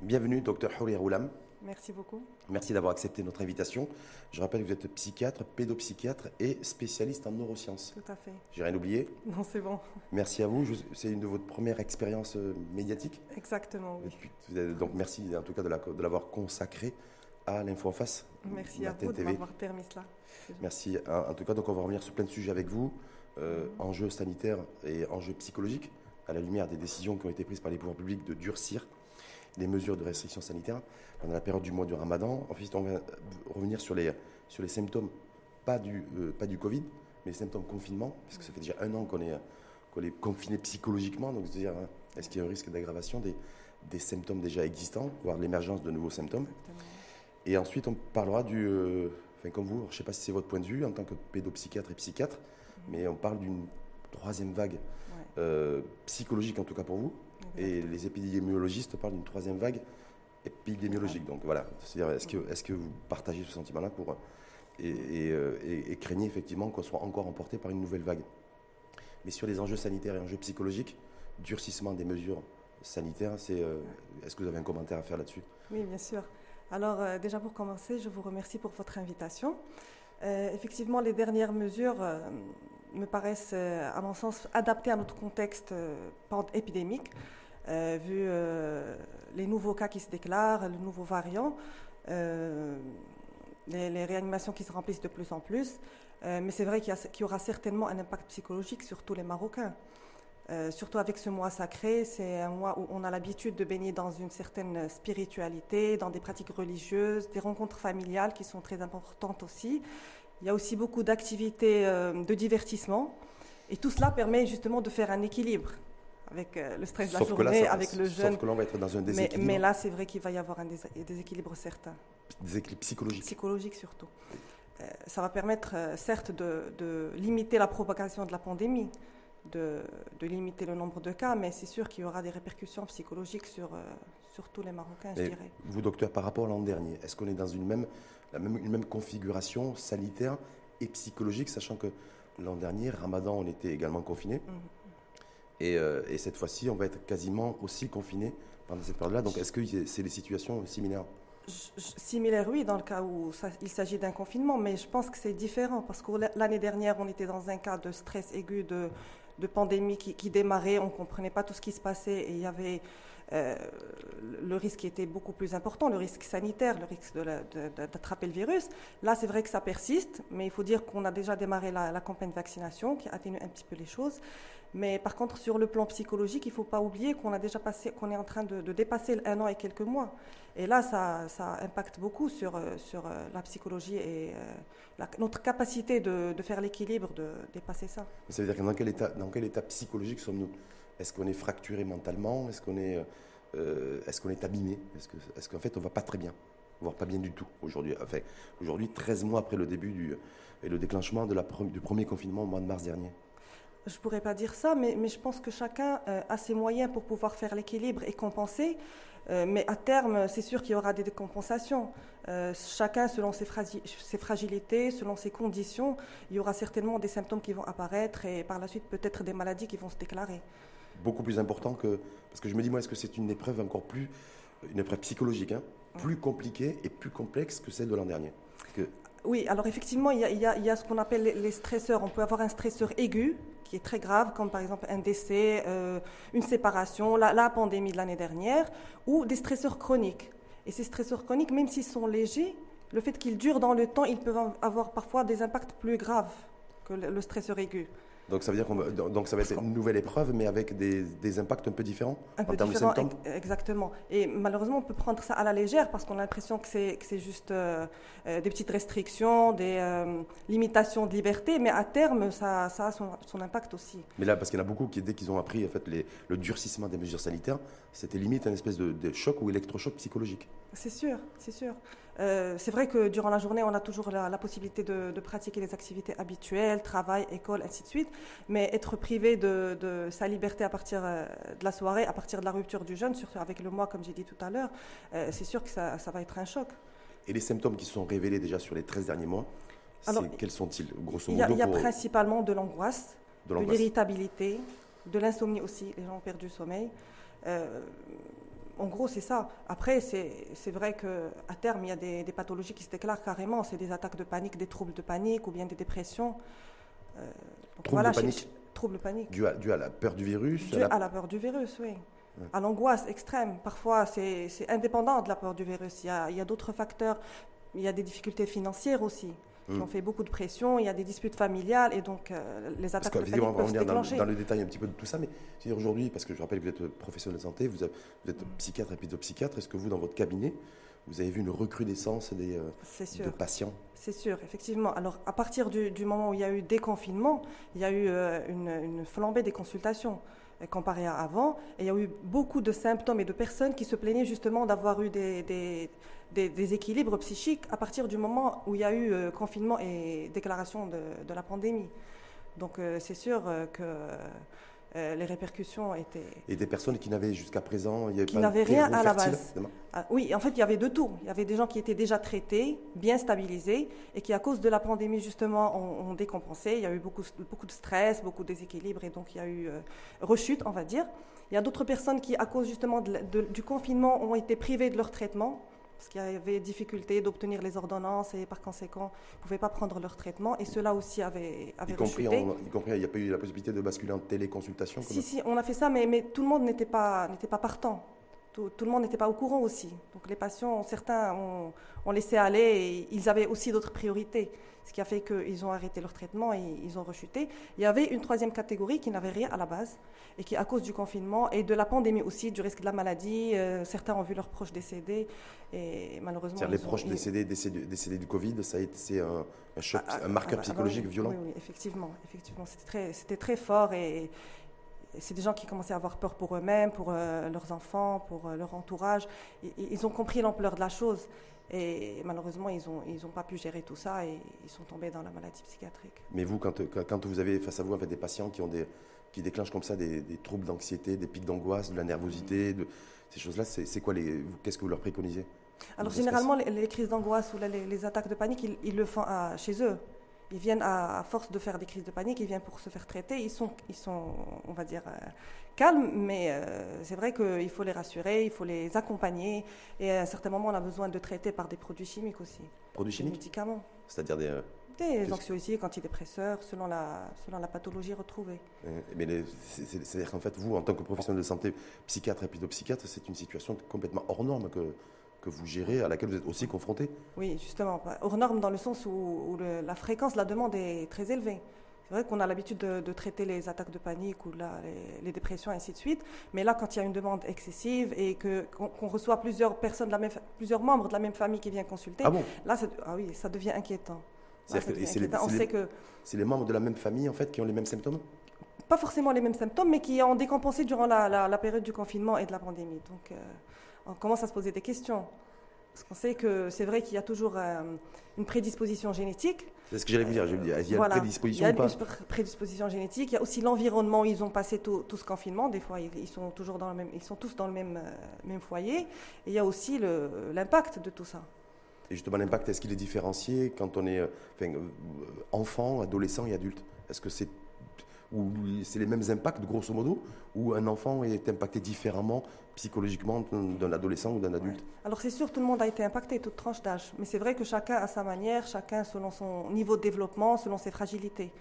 Bienvenue, docteur Houri Roulam. Merci beaucoup. Merci d'avoir accepté notre invitation. Je rappelle que vous êtes psychiatre, pédopsychiatre et spécialiste en neurosciences. Tout à fait. J'ai rien oublié Non, c'est bon. Merci à vous. C'est une de votre première expérience euh, médiatique Exactement, oui. donc merci en tout cas de l'avoir consacré à l'info en face. Merci à vous de m'avoir permis cela. Merci. En tout cas, donc on va revenir sur plein de sujets avec vous. Euh, mhm. enjeux sanitaires et enjeux psychologiques, à la lumière des décisions qui ont été prises par les pouvoirs publics de durcir les mesures de restriction sanitaire pendant la période du mois du ramadan. Ensuite, on va revenir sur les, sur les symptômes, pas du, euh, pas du Covid, mais les symptômes confinement, parce que ça fait déjà un an qu'on est, qu'on est confiné psychologiquement. Donc, c'est-à-dire, hein, est-ce qu'il y a un risque d'aggravation des, des, symptômes déjà existants, voire l'émergence de nouveaux symptômes? Et ensuite, on parlera du. Euh, enfin, comme vous, je ne sais pas si c'est votre point de vue en tant que pédopsychiatre et psychiatre, mm-hmm. mais on parle d'une troisième vague euh, psychologique, en tout cas pour vous, et les épidémiologistes parlent d'une troisième vague épidémiologique. Donc voilà, c'est-à-dire est-ce que, est que vous partagez ce sentiment-là pour euh, et, craignez effectivement qu'on soit encore emporté par une nouvelle vague? Mais sur les enjeux sanitaires et enjeux psychologiques, durcissement des mesures sanitaires, c'est euh, est-ce que vous avez un commentaire à faire là-dessus? Oui, bien sûr. Alors euh, déjà pour commencer, je vous remercie pour votre invitation. effectivement, les dernières mesures me paraissent, à mon sens, adaptées à notre contexte épidémique. Euh, vu euh, les nouveaux cas qui se déclarent, le nouveau variant, euh, les, réanimations qui se remplissent de plus en plus. mais c'est vrai qu'il y, aura certainement un impact psychologique sur tous les Marocains. surtout avec ce mois sacré, c'est un mois où on a l'habitude de baigner dans une certaine spiritualité, dans des pratiques religieuses, des rencontres familiales qui sont très importantes aussi. Il y a aussi beaucoup d'activités de divertissement. Et tout cela permet justement de faire un équilibre avec euh, le stress de la journée, avec le jeûne. Sauf que là, on va être dans un déséquilibre. Mais, là, c'est vrai qu'il va y avoir un déséquilibre certain. Déséquilibre psychologique. Psychologique surtout. Euh, ça va permettre, euh, certes, de, limiter la propagation de la pandémie, de, limiter le nombre de cas, mais c'est sûr qu'il y aura des répercussions psychologiques sur, sur tous les Marocains, je dirais. Vous, docteur, par rapport à l'an dernier, est-ce qu'on est dans une même, la même, une même configuration sanitaire et psychologique, sachant que l'an dernier, Ramadan, on était également confiné mhm. Euh, et, cette fois-ci, on va être quasiment aussi confiné pendant cette période-là. Donc, est-ce que c'est des situations similaires? Similaires, oui, dans le cas où il s'agit d'un confinement, mais je pense que c'est différent parce que l'année dernière, on était dans un cas de stress aigu, de, pandémie qui, qui, démarrait, on ne comprenait pas tout ce qui se passait et il y avait euh, le risque était beaucoup plus important, le risque sanitaire, le risque d'attraper le virus. Là, c'est vrai que ça persiste, mais il faut dire qu'on a déjà démarré la, campagne de vaccination qui atténue un petit peu les choses. Mais par contre, sur le plan psychologique, il ne faut pas oublier qu'on a est en train de, dépasser un an et quelques mois. Et là, ça, impacte beaucoup sur, euh, euh, la psychologie et notre capacité de, faire l'équilibre, de dépasser ça. Ça veut dire que dans quel état psychologique sommes-nous? Est-ce qu'on est fracturé mentalement? Est-ce qu'on est, euh, est, qu'on est abîmé? Est-ce qu'en fait on va pas très bien? Voire pas bien du tout aujourd'hui. Enfin, aujourd'hui, 13 mois après le début du, et le déclenchement de la, du premier confinement au mois de mars dernier. Je ne pourrais pas dire ça, mais, mais, je pense que chacun euh, a ses moyens pour pouvoir faire l'équilibre et compenser. Euh, mais à terme, c'est sûr qu'il y aura des décompensations. chacun selon ses, fragilités, selon ses conditions, il y aura certainement des symptômes qui vont apparaître et par la suite peut-être des maladies qui vont se déclarer beaucoup plus important que. Parce que je me dis, moi, est-ce que c'est une épreuve encore plus. Une épreuve psychologique, hein, plus compliquée et plus complexe que celle de l'an dernier? Que... Oui, alors effectivement, il y a, ce qu'on appelle les stresseurs. On peut avoir un stresseur aigu, qui est très grave, comme par exemple un décès, euh, une séparation, la, la pandémie de l'année dernière, ou des stresseurs chroniques. Et ces stresseurs chroniques, même s'ils sont légers, le fait qu'ils durent dans le temps, ils peuvent avoir parfois des impacts plus graves que le stresseur aigu. Donc ça veut dire qu'on donc ça va être une nouvelle épreuve, mais avec des, des impacts un peu différents un en termes de symptômes. Exactement. Et malheureusement, on peut prendre ça à la légère parce qu'on a l'impression que c'est que c'est juste euh, euh, des petites restrictions, des euh, limitations de liberté, mais à terme, ça, ça a son, son, impact aussi. Mais là, parce qu'il y en a beaucoup qui, dès qu'ils ont appris en fait les, le durcissement des mesures sanitaires, c'était limite un espèce de, de choc ou électrochoc psychologique. C'est sûr, c'est sûr. Euh, c'est vrai que durant la journée, on a toujours la, possibilité de, pratiquer des activités habituelles, travail, école, ainsi de suite. Mais être privé de, sa liberté à partir euh, de la soirée, à partir de la rupture du jeûne, surtout avec le mois, comme j'ai dit tout à l'heure, euh, c'est sûr que ça, va être un choc. Et les symptômes qui sont révélés déjà sur les 13 derniers mois, quels sont-ils, grosso modo Il y a, principalement de l'angoisse, de l'irritabilité, de l'insomnie aussi, les gens ont perdu le sommeil en gros, c'est ça. Après, c'est vrai qu'à terme, il y a des, pathologies qui se déclarent carrément. C'est des attaques de panique, des troubles de panique ou bien des dépressions. Euh, troubles de panique Troubles de panique. Dû à, à, la peur du virus Dû à la, peur du virus, oui. À l'angoisse extrême. Parfois, c'est indépendant de la peur du virus. Il y a, a d'autres facteurs. Il y a des difficultés financières aussi qui ont mm. fait beaucoup de pression, il y a des disputes familiales et donc euh, les attaques de panique peuvent déclencher. Dans, dans, le détail un petit peu de tout ça, mais aujourd'hui, parce que je rappelle que vous êtes professionnel de santé, vous, êtes psychiatre et pédopsychiatre, est-ce que vous, dans votre cabinet, vous avez vu une recrudescence des euh, de patients? C'est sûr, effectivement. Alors, à partir du, moment où il y a eu déconfinement, il y a eu euh, une, flambée des consultations comparé à avant. Et il y a eu beaucoup de symptômes et de personnes qui se plaignaient justement d'avoir eu des, des, équilibres psychiques à partir du moment où il y a eu euh, confinement et déclaration de, la pandémie. Donc euh, c'est sûr euh, que les répercussions étaient... Et des personnes qui n'avaient jusqu'à présent... Il y qui n'avaient rien à la base. Ah, oui, en fait, il y avait de tout. Il y avait des gens qui étaient déjà traités, bien stabilisés, et qui, à cause de la pandémie, justement, ont, décompensé. Il y a eu beaucoup, beaucoup de stress, beaucoup de déséquilibre, et donc il y a eu rechute, on va dire. Il y a d'autres personnes qui, à cause justement du confinement, ont été privées de leur traitement parce qu'il y avait difficulté d'obtenir les ordonnances et par conséquent, ils ne pouvaient pas prendre leur traitement. Et cela aussi avait, avait y compris, y compris, il n'y a pas eu la possibilité de basculer en téléconsultation Si, si, on a fait ça, mais, mais tout le monde n'était pas, pas partant. Tout, tout, le monde n'était pas au courant aussi. Donc les patients, certains ont, ont laissé aller et ils avaient aussi d'autres priorités ce qui a fait qu'ils ont arrêté leur traitement et ils ont rechuté. Il y avait une troisième catégorie qui n'avait rien à la base et qui, à cause du confinement et de la pandémie aussi, du risque de la maladie, euh, certains ont vu leurs proches décéder et malheureusement. les proches décédés, décédés, du Covid, ça a été un, un choc, ah, ah, un marqueur ah, psychologique violent. Oui, oui, effectivement, effectivement, c'était très, c'était très fort et, c'est des gens qui commençaient à avoir peur pour eux-mêmes, pour euh, leurs enfants, pour euh, leur entourage. ils ont compris l'ampleur de la chose. Et malheureusement, ils n'ont ils ont pas pu gérer tout ça et ils sont tombés dans la maladie psychiatrique. Mais vous, quand, quand vous avez face à vous en fait, des patients qui, ont des, qui déclenchent comme ça des, troubles d'anxiété, des pics d'angoisse, de la nervosité, de, ces choses-là, c'est quoi les, qu'est-ce que vous leur préconisez? Alors généralement, les, crises d'angoisse ou les, attaques de panique, ils, ils le font à, chez eux. Ils viennent à, force de faire des crises de panique, ils viennent pour se faire traiter. Ils sont, ils sont on va dire, euh, calmes, mais euh, c'est vrai qu'il faut les rassurer, il faut les accompagner. Et à un certain moment, on a besoin de traiter par des produits chimiques aussi. Produits chimiques Des médicaments. C'est-à-dire des. Euh, des anxiolytiques, antidépresseurs, selon la, selon la pathologie retrouvée. Mais c'est-à-dire qu'en fait, vous, en tant que professionnel de santé, psychiatre et pédopsychiatre, c'est une situation complètement hors norme que, que vous gérez, à laquelle vous êtes aussi confronté Oui, justement. Hors norme dans le sens où, la fréquence, la demande est très élevée. C'est vrai qu'on a l'habitude de, traiter les attaques de panique ou les, dépressions, ainsi de suite. Mais là, quand il y a une demande excessive et qu'on, reçoit plusieurs personnes, de la même, plusieurs membres de la même famille qui viennent consulter, ah bon? là, ah oui, ça devient inquiétant. C'est, les, que c'est les membres de la même famille, en fait, qui ont les mêmes symptômes? Pas forcément les mêmes symptômes, mais qui ont décompensé durant la, période du confinement et de la pandémie. Donc, euh, on commence à se poser des questions. Parce qu'on sait que c'est vrai qu'il y a toujours euh, une prédisposition génétique. C'est ce que j'allais vous dire. Il y a une prédisposition. Il y a une prédisposition génétique. Il y a aussi l'environnement où ils ont passé tout, ce confinement. Des fois, ils, sont toujours dans le même, ils sont tous dans le même, euh, même foyer. Et il y a aussi l'impact de tout ça. Et justement, l'impact, est-ce qu'il est différencié quand on est euh, enfant, adolescent et adulte? Est-ce que c'est ou c'est les mêmes impacts, grosso modo, ou un enfant est impacté différemment psychologiquement d'un adolescent ou d'un adulte Alors c'est sûr, tout le monde a été impacté, toute tranche d'âge. Mais c'est vrai que chacun a sa manière, chacun selon son niveau de développement, selon ses fragilités.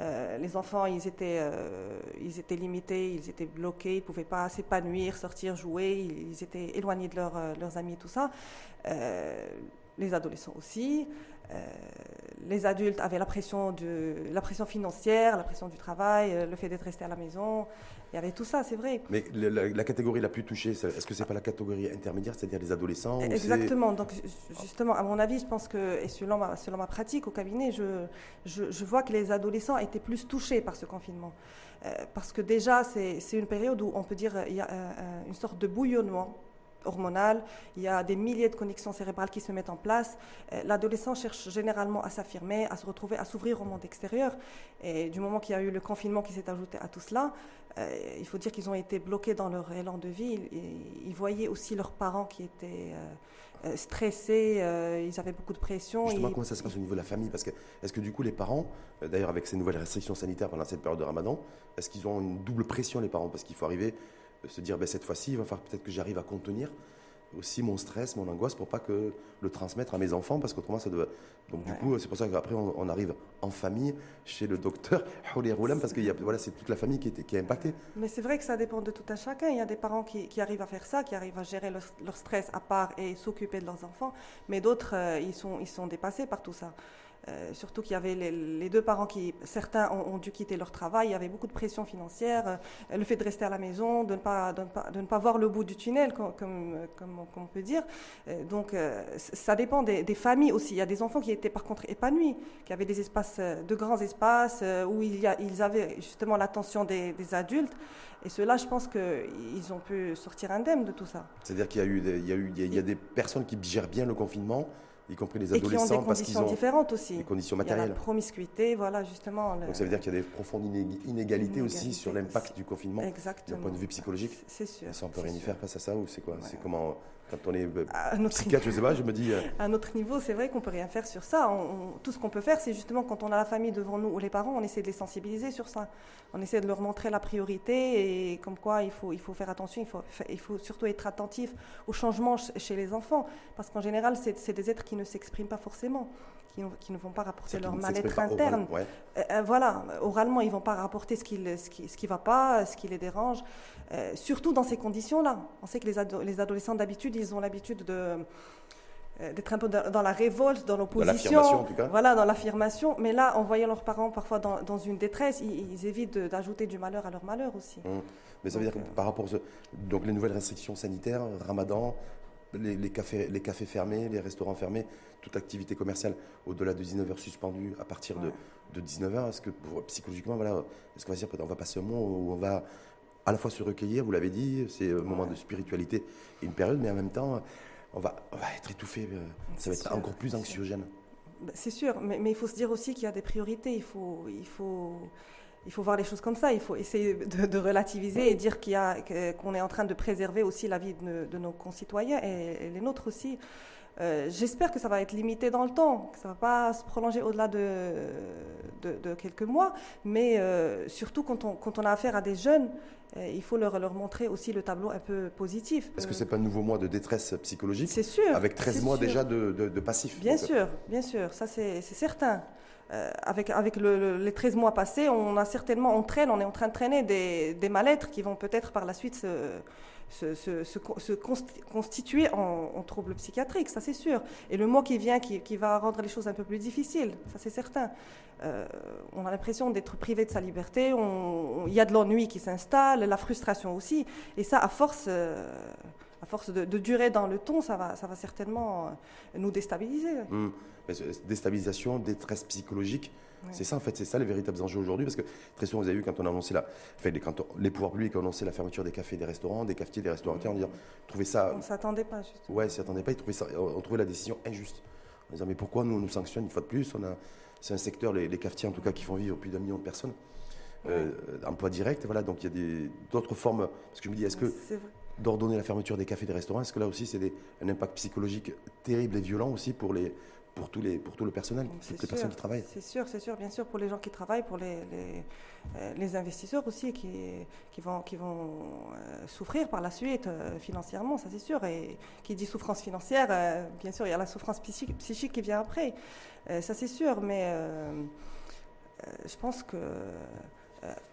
Euh, les enfants, ils étaient, euh, ils étaient limités, ils étaient bloqués, ils ne pouvaient pas s'épanouir, sortir, jouer, ils étaient éloignés de euh, leurs amis tout ça. Les adolescents aussi. Euh, les adultes avaient la pression, de, la pression financière, la pression du travail, euh, le fait d'être resté à la maison. Il y avait tout ça, c'est vrai. Mais la, catégorie la plus touchée, est-ce que c'est pas la catégorie intermédiaire, c'est-à-dire les adolescents Exactement. Donc, justement, à mon avis, je pense que, et selon ma, selon ma pratique au cabinet, je, je, vois que les adolescents étaient plus touchés par ce confinement. Euh, parce que déjà, c'est une période où on peut dire il y a une sorte de bouillonnement hormonale, il y a des milliers de connexions cérébrales qui se mettent en place. Euh, l'adolescent cherche généralement à s'affirmer, à se retrouver, à s'ouvrir au monde extérieur. Et du moment qu'il y a eu le confinement qui s'est ajouté à tout cela, euh, il faut dire qu'ils ont été bloqués dans leur élan de vie. Ils, voyaient aussi leurs parents qui étaient euh, stressés, ils avaient beaucoup de pression. Justement, comment ça se passe au niveau de la famille? Parce que est-ce que du coup les parents, d'ailleurs avec ces nouvelles restrictions sanitaires pendant cette période de Ramadan, est-ce qu'ils ont une double pression les parents? Parce qu'il faut arriver se dire ben, cette fois-ci, il va falloir peut-être que j'arrive à contenir aussi mon stress, mon angoisse pour pas que le transmettre à mes enfants parce qu'autrement ça doit. Donc du coup, c'est pour ça qu'après on, arrive en famille chez le docteur parce que voilà, c'est toute la famille qui est, qui est impactée. Mais c'est vrai que ça dépend de tout un chacun. Il y a des parents qui, qui arrivent à faire ça, qui arrivent à gérer leur, stress à part et s'occuper de leurs enfants, mais d'autres euh, ils sont ils sont dépassés par tout ça. Euh, surtout qu'il y avait les, deux parents qui, certains ont, dû quitter leur travail, il y avait beaucoup de pression financière, euh, le fait de rester à la maison, de ne pas, de ne pas, voir le bout du tunnel, comme, comme, on peut dire. Euh, donc ça dépend des, familles aussi. Il y a des enfants qui étaient par contre épanouis, qui avaient des espaces, de grands espaces, où ils avaient justement l'attention des, adultes. Et ceux-là, je pense qu'ils ont pu sortir indemnes de tout ça. C'est-à-dire qu'il y a eu, il y a eu, il y a des personnes qui gèrent bien le confinement y compris les adolescents, et qui ont des parce qu'ils ont différentes aussi. Des conditions matérielles. Il y a la promiscuité, voilà justement. Donc ça veut dire qu'il y a des profondes inégalités aussi sur l'impact du confinement. Exactement. D'un point de vue psychologique. C'est sûr. ça, on peut rien y faire face à ça ou c'est quoi? C'est comment quand on est euh, psychiatre, je sais pas, je me dis. Euh, à notre niveau, c'est vrai qu'on peut rien faire sur ça. tout ce qu'on peut faire, c'est justement quand on a la famille devant nous ou les parents, on essaie de les sensibiliser sur ça. On essaie de leur montrer la priorité et comme quoi il faut, il faut faire attention, il faut, il faut surtout être attentif aux changements chez les enfants. Parce qu'en général, c'est des êtres qui ne s'expriment pas forcément, qui, qui, ne vont pas rapporter leur mal-être interne. Euh, voilà, oralement, ils ne vont pas rapporter ce qui ne ce qui, ce qui va pas, ce qui les dérange. Surtout dans ces conditions-là. On sait que les, les adolescents d'habitude, ils ont l'habitude de euh, d'être un peu dans la révolte, dans l'opposition, voilà, dans l'affirmation. Mais là, en voyant leurs parents parfois dans, une détresse, ils, évitent d'ajouter du malheur à leur malheur aussi. Mmh. Mais ça veut dire que par rapport aux donc les nouvelles restrictions sanitaires, Ramadan, les, cafés, les cafés fermés, les restaurants fermés, toute activité commerciale au-delà de 19h suspendue à partir de, de 19h, est-ce que psychologiquement, voilà, est-ce qu'on va dire, on va passer un mois où on va à la fois se recueillir, vous l'avez dit, c'est un moment de spiritualité et une période, mais en même temps, on va, va être étouffé, euh, ça va être encore plus anxiogène. Bah, c'est sûr, mais, il faut se dire aussi qu'il y a des priorités, il faut, il faut, il faut voir les choses comme ça, il faut essayer de, relativiser et dire qu'il qu'on est en train de préserver aussi la vie de, nos concitoyens et, les nôtres aussi. Euh, j'espère que ça va être limité dans le temps, que ça ne va pas se prolonger au-delà de, de, quelques mois, mais euh, surtout quand on, quand on a affaire à des jeunes il faut leur, leur, montrer aussi le tableau un peu positif. Est-ce que ce n'est pas un nouveau mois de détresse psychologique C'est sûr. Avec 13 mois déjà de, de, passif. Bien sûr, bien sûr, ça c'est certain. Euh, avec, avec les 13 mois passés, on a certainement, on traîne, on est en train de traîner des, des mal-être qui vont peut-être par la suite se, se, constituer en, troubles psychiatriques, ça c'est sûr. Et le mois qui vient, qui, va rendre les choses un peu plus difficiles, ça c'est certain. Euh, on a l'impression d'être privé de sa liberté, il y a de l'ennui qui s'installe, la frustration aussi. Et ça, à force, euh, à force de, durer dans le ton, ça va, ça va certainement nous déstabiliser. Mmh. Déstabilisation, détresse psychologique. C'est ça, en fait, c'est ça les véritables enjeux aujourd'hui. Parce que très souvent, vous avez vu, quand on a annoncé la. Enfin, quand les pouvoirs publics ont annoncé la fermeture des cafés, des restaurants, des cafetiers, des restaurateurs, on disait, trouvait ça. On ne s'attendait pas, justement. Ouais, on ne s'attendait pas. Ils trouvaient ça, on trouvait la décision injuste. En disant, mais pourquoi nous, on nous sanctionne une fois de plus? On a, C'est un secteur, les, cafetiers en tout cas, qui font vivre plus d'un million de personnes. Euh, emploi direct, voilà. Donc il y a d'autres formes. Parce que je me dis, est-ce que d'ordonner la fermeture des cafés et des restaurants, est-ce que là aussi c'est un impact psychologique terrible et violent aussi pour les, pour, tous les, pour tout le personnel, toutes les personnes qui travaillent. C'est sûr, c'est sûr, bien sûr, pour les gens qui travaillent, pour les, les, euh, investisseurs aussi qui, qui vont, qui vont euh, souffrir par la suite euh, financièrement, ça c'est sûr. Et qui dit souffrance financière, bien sûr, il y a la souffrance psychique, psychique qui vient après, ça c'est sûr, mais je pense que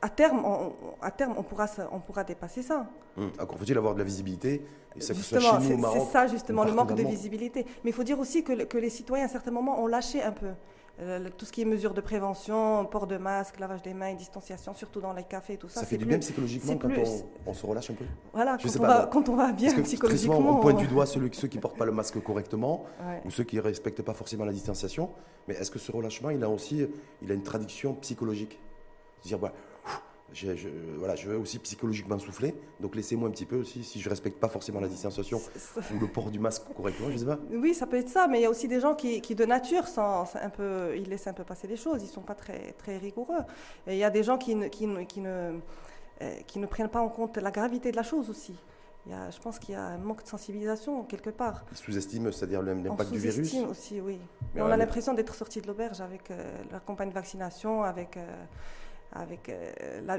à terme, on, à terme, on pourra, on pourra dépasser ça. Encore faut-il avoir de la visibilité C'est ça justement, le manque de visibilité. Mais il faut dire aussi que, que, les citoyens, à certains moments, ont lâché un peu. Euh, tout ce qui est mesures de prévention, port de masque, lavage des mains, distanciation, surtout dans les cafés, tout ça. Ça fait du bien psychologiquement quand on, se relâche un peu Voilà, quand, on va, quand, on va, bien Parce que psychologiquement. Souvent, on pointe du doigt ceux, ceux qui ne portent pas le masque correctement ou ceux qui ne respectent pas forcément la distanciation. Mais est-ce que ce relâchement, il a aussi il a une traduction psychologique? Dire, bah, je, voilà, je veux aussi psychologiquement souffler, donc laissez-moi un petit peu aussi, si je respecte pas forcément la distanciation ou le port du masque correctement, je sais pas. Oui, ça peut être ça, mais il y a aussi des gens qui, qui de nature, sont un peu, ils laissent un peu passer les choses, ils sont pas très, très rigoureux. Et il y a des gens qui, qui, qui, ne, euh, qui ne prennent pas en compte la gravité de la chose aussi. Il y a, je pense qu'il y a un manque de sensibilisation quelque part. Ils sous-estiment, c'est-à-dire l'impact du virus sous aussi, oui. Mais on a l'impression d'être sorti de l'auberge avec euh, la campagne de vaccination, avec... Euh, avec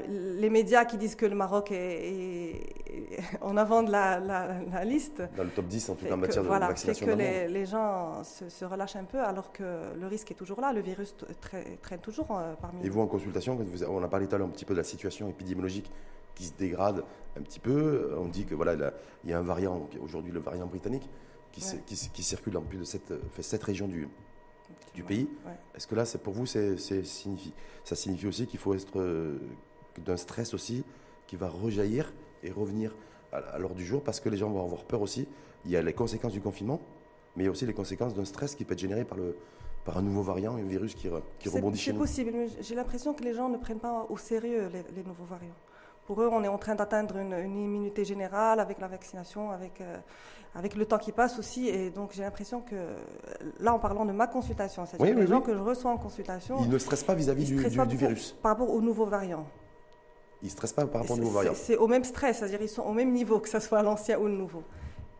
les médias qui disent que le Maroc est, en avant de la, liste. Dans le top 10 en tout cas en matière de voilà, vaccination. C'est que les, gens se, relâchent un peu alors que le risque est toujours là, le virus traîne toujours parmi Et vous en consultation, on a parlé tout à l'heure un petit peu de la situation épidémiologique qui se dégrade un petit peu. On dit que voilà, il y a un variant, aujourd'hui le variant britannique, qui, qui, circule dans plus de cette, cette région du, du pays. Est-ce que là, c'est pour vous, c'est, signifie, ça signifie aussi qu'il faut être euh, d'un stress aussi qui va rejaillir et revenir à, l'ordre du jour parce que les gens vont avoir peur aussi. Il y a les conséquences du confinement, mais il y a aussi les conséquences d'un stress qui peut être généré par, le, par un nouveau variant, un virus qui, qui rebondit chez nous. C'est possible, mais j'ai l'impression que les gens ne prennent pas au sérieux les nouveaux variants. Pour eux, on est en train d'atteindre une, immunité générale avec la vaccination, avec, euh, avec le temps qui passe aussi. Et donc, j'ai l'impression que, là, en parlant de ma consultation, c'est-à-dire les gens que je reçois en consultation. Ils ne stressent pas vis-à-vis du, virus Par rapport aux nouveaux variants. Ils ne stressent pas par rapport aux nouveaux variants C'est au même stress, c'est-à-dire ils sont au même niveau, que ce soit l'ancien ou le nouveau.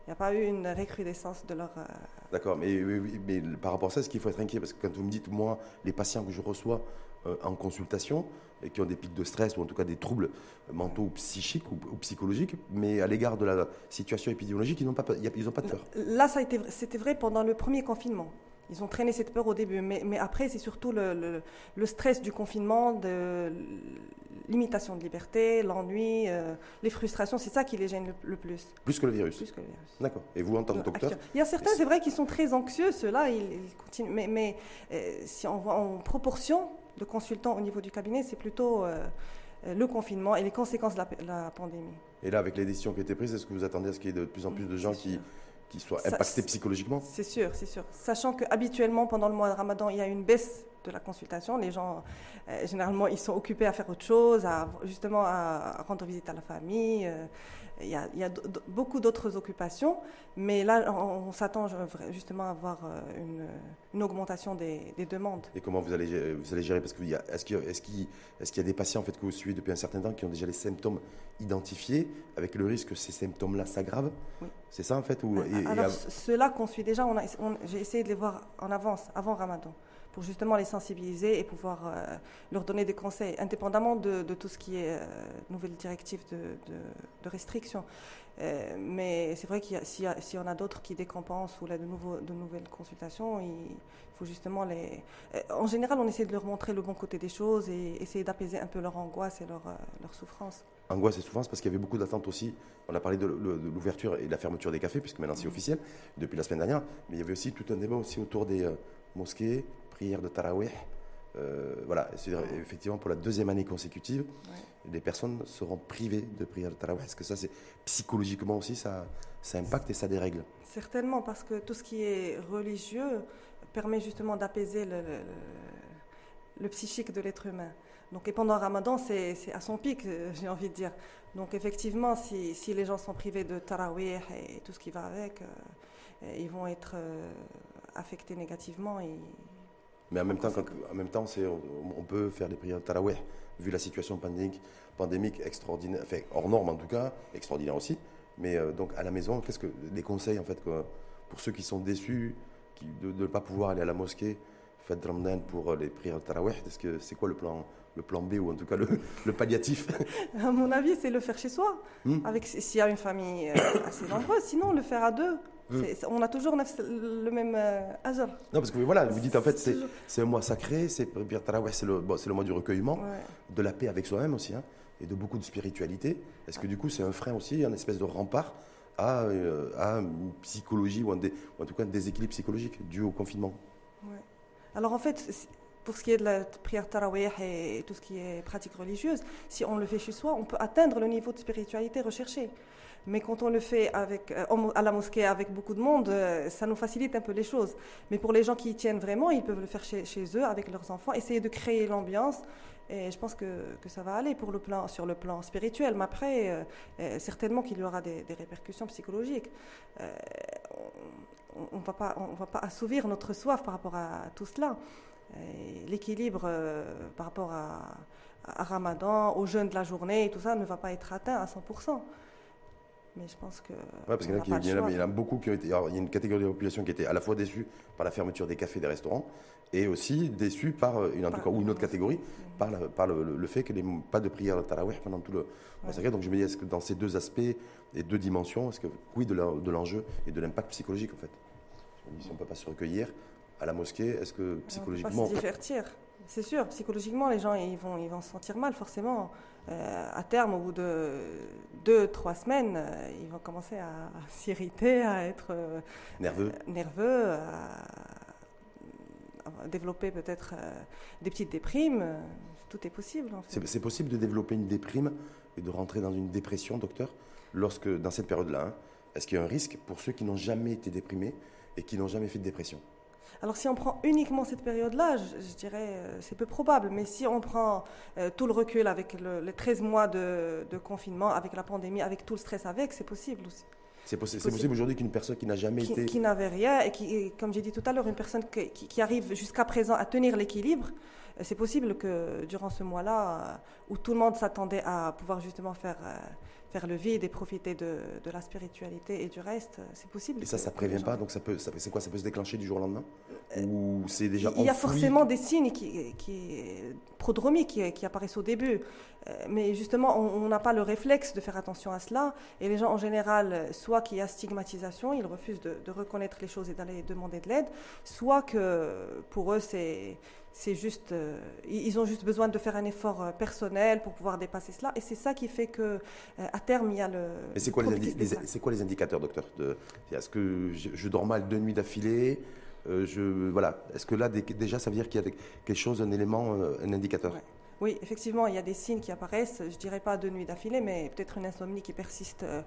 Il n'y a pas eu une recrudescence de leur. Euh, D'accord, mais, mais, par rapport à ça, est-ce qu'il faut être inquiet? Parce que quand vous me dites, moi, les patients que je reçois euh, en consultation, et qui ont des pics de stress ou en tout cas des troubles mentaux ou psychiques ou, psychologiques, mais à l'égard de la situation épidémiologique, ils n'ont pas, ils pas de peur. Là, ça c'était vrai pendant le premier confinement. Ils ont traîné cette peur au début, mais, mais après, c'est surtout le, le, stress du confinement, de l'imitation de liberté, l'ennui, euh, les frustrations, c'est ça qui les gêne le, plus. Plus que le virus Plus que le virus. D'accord. Et vous, en tant que docteur Il y a certains, c'est vrai, qui sont très anxieux, ceux-là, ils, continuent. Mais, mais euh, si on voit en proportion, de consultants au niveau du cabinet, c'est plutôt euh, le confinement et les conséquences de la, pandémie. Et là, avec les décisions qui ont été prises, est-ce que vous attendez à ce qu'il y ait de plus en plus de gens qui, qui soient impactés psychologiquement C'est sûr, c'est sûr. Sachant qu'habituellement, pendant le mois de Ramadan, il y a une baisse de la consultation. Les gens, euh, généralement, ils sont occupés à faire autre chose, à, justement à rendre visite à la famille. Euh, il y a, beaucoup d'autres occupations, mais là, on, s'attend justement à avoir euh, une, augmentation des, demandes. Et comment vous allez, vous allez gérer? Parce que est-ce qu'il est y a des patients en fait, que vous suivez depuis un certain temps qui ont déjà les symptômes identifiés, avec le risque que ces symptômes-là s'aggravent? Oui. C'est ça en fait ou, Alors, ceux-là qu'on suit déjà, j'ai essayé de les voir en avance, avant Ramadan pour justement les sensibiliser et pouvoir euh, leur donner des conseils, indépendamment de, tout ce qui est euh, nouvelle directive de, de, restriction. Euh, mais c'est vrai qu'il s'il y, en a d'autres qui décompensent ou là de, nouveaux, de nouvelles consultations, il faut justement les. en général, on essaie de leur montrer le bon côté des choses et essayer d'apaiser un peu leur angoisse et leur, leur souffrance. Angoisse et souffrance parce qu'il y avait beaucoup d'attentes aussi. On a parlé de, l'ouverture et de la fermeture des cafés, puisque maintenant c'est officiel, depuis la semaine dernière. Mais il y avait aussi tout un débat aussi autour des mosquées, prière de Tarawih. Euh, voilà, effectivement pour la deuxième année consécutive, les personnes seront privées de prière de Tarawih. Est-ce que ça, c'est psychologiquement aussi, ça, ça impacte et ça dérègle? Certainement, parce que tout ce qui est religieux permet justement d'apaiser le, le, psychique de l'être humain. Donc, et pendant Ramadan, c'est à son pic, euh, j'ai envie de dire. Donc, effectivement, si, si, les gens sont privés de Tarawih et tout ce qui va avec, euh, ils vont être affectés négativement et mais en même temps, en même temps on, peut faire des prières de Taraweh, vu la situation pandémique, pandémique extraordinaire, enfin hors norme en tout cas, extraordinaire aussi. Mais euh, donc à la maison, qu'est-ce que les conseils en fait pour ceux qui sont déçus de ne pas pouvoir aller à la mosquée, de Ramadan pour euh, les prières de Taraweh Est-ce que c'est quoi le plan le plan B ou en tout cas le, le palliatif? À mon avis, c'est le faire chez soi, hmm. avec s'il y a une famille euh, assez nombreuse. Sinon, le faire à deux. Mm. On a toujours le même euh, Non, parce que voilà, vous dites en fait, c'est un mois sacré, c'est c'est le, le mois du recueillement, de la paix avec soi-même aussi, hein, et de beaucoup de spiritualité. Est-ce que du coup, c'est un frein aussi, un espèce de rempart à, euh, à une psychologie, ou, en tout cas un déséquilibre psychologique dû au confinement? Alors en fait, pour ce qui est de la prière tarawih et tout ce qui est pratique religieuse, si on le fait chez soi, on peut atteindre le niveau de spiritualité recherché. Mais quand on le fait euh, à la mosquée avec beaucoup de monde, euh, ça nous facilite un peu les choses. Mais pour les gens qui y tiennent vraiment, ils peuvent le faire chez, eux, avec leurs enfants, essayer de créer l'ambiance. Et je pense que, ça va aller pour le plan, sur le plan spirituel. Mais après, euh, certainement qu'il y aura des, répercussions psychologiques. on ne va, pas, assouvir notre soif par rapport à tout cela. L'équilibre par rapport à, Ramadan, au jeûne de la journée et tout ça ne va pas être atteint à 100%. Mais je pense que. parce qu'il y, en a beaucoup qui ont été. il y a une catégorie de la population qui était à la fois déçue par la fermeture des cafés, des restaurants, et aussi déçue par une, en tout cas, ou une autre catégorie, par, par le, fait qu'il n'y ait pas de prière de Tarawih pendant tout le ouais. Donc je me dis, est-ce que dans ces deux aspects et deux dimensions, est-ce que oui de l'enjeu et de l'impact psychologique en fait? Si on ne peut pas se recueillir à la mosquée, est-ce que psychologiquement. On peut pas se divertir, c'est sûr. Psychologiquement, les gens ils vont, ils vont se sentir mal forcément. Euh, à terme, au bout de deux, trois semaines, euh, ils vont commencer à, s'irriter, à être euh, nerveux, nerveux à, développer peut-être des petites déprimes. Tout est possible. C'est possible de développer une déprime et de rentrer dans une dépression, docteur, lorsque dans cette période-là. Hein, est-ce qu'il y a un risque pour ceux qui n'ont jamais été déprimés et qui n'ont jamais fait de dépression? Alors si on prend uniquement cette période-là, je, dirais euh, c'est peu probable, mais si on prend euh, tout le recul avec les 13 mois de, confinement, avec la pandémie, avec tout le stress avec, c'est possible aussi. C'est possible, aujourd'hui qu'une personne qui n'a jamais été... Qui n'avait rien, et qui, comme j'ai dit tout à l'heure, une personne qui, arrive jusqu'à présent à tenir l'équilibre, euh, c'est possible que durant ce mois-là, où tout le monde s'attendait à pouvoir justement faire faire le vide et profiter de, de la spiritualité et du reste, c'est possible. Et ça, ça prévient pas Donc, ça peut, ça, c'est quoi Ça peut se déclencher du jour au lendemain euh, Ou c'est déjà Il y a forcément des signes qui, qui prodromiques qui, qui, apparaissent au début. Euh, mais justement, on n'a pas le réflexe de faire attention à cela. Et les gens, en général, soit qu'il y a stigmatisation, ils refusent de, de reconnaître les choses et d'aller demander de l'aide, soit que pour eux, c'est c'est juste, euh, ils ont juste besoin de faire un effort euh, personnel pour pouvoir dépasser cela. Et c'est ça qui fait que, euh, à terme, il y a le. Mais c'est quoi, les, quoi les indicateurs, docteur Est-ce que je, dors mal deux nuits d'affilée je, voilà. Est-ce que là, déjà, ça veut dire qu'il y a quelque chose, un élément, un indicateur? Oui, effectivement, il y a des signes qui apparaissent, je dirais pas deux nuits d'affilée, mais peut-être une insomnie qui persiste euh,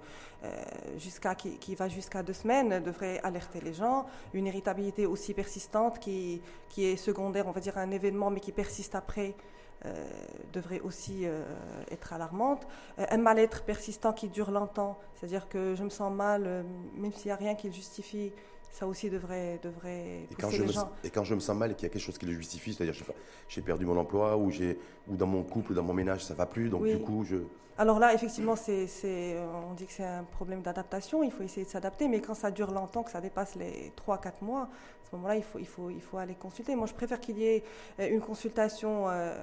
euh, jusqu'à, qui, va jusqu'à deux semaines, devrait alerter les gens. Une irritabilité aussi persistante qui, qui est secondaire, on va dire un événement, mais qui persiste après. Euh, devrait aussi être alarmante. un mal-être persistant qui dure longtemps, c'est-à-dire que je me sens mal, même s'il n'y a rien qui le justifie, ça aussi devrait, devrait et quand, je me, et quand je me sens mal et qu'il y a quelque chose qui le justifie, c'est-à-dire, j'ai perdu mon emploi ou, ou dans mon couple, dans mon ménage, ça va plus, donc du coup, je... Alors là, effectivement, c'est, on dit que c'est un problème d'adaptation, il faut essayer de s'adapter, mais quand ça dure longtemps, que ça dépasse les 3-4 mois, ce moment-là, il faut, il, faut, il faut aller consulter. Moi, je préfère qu'il y ait euh, une consultation euh,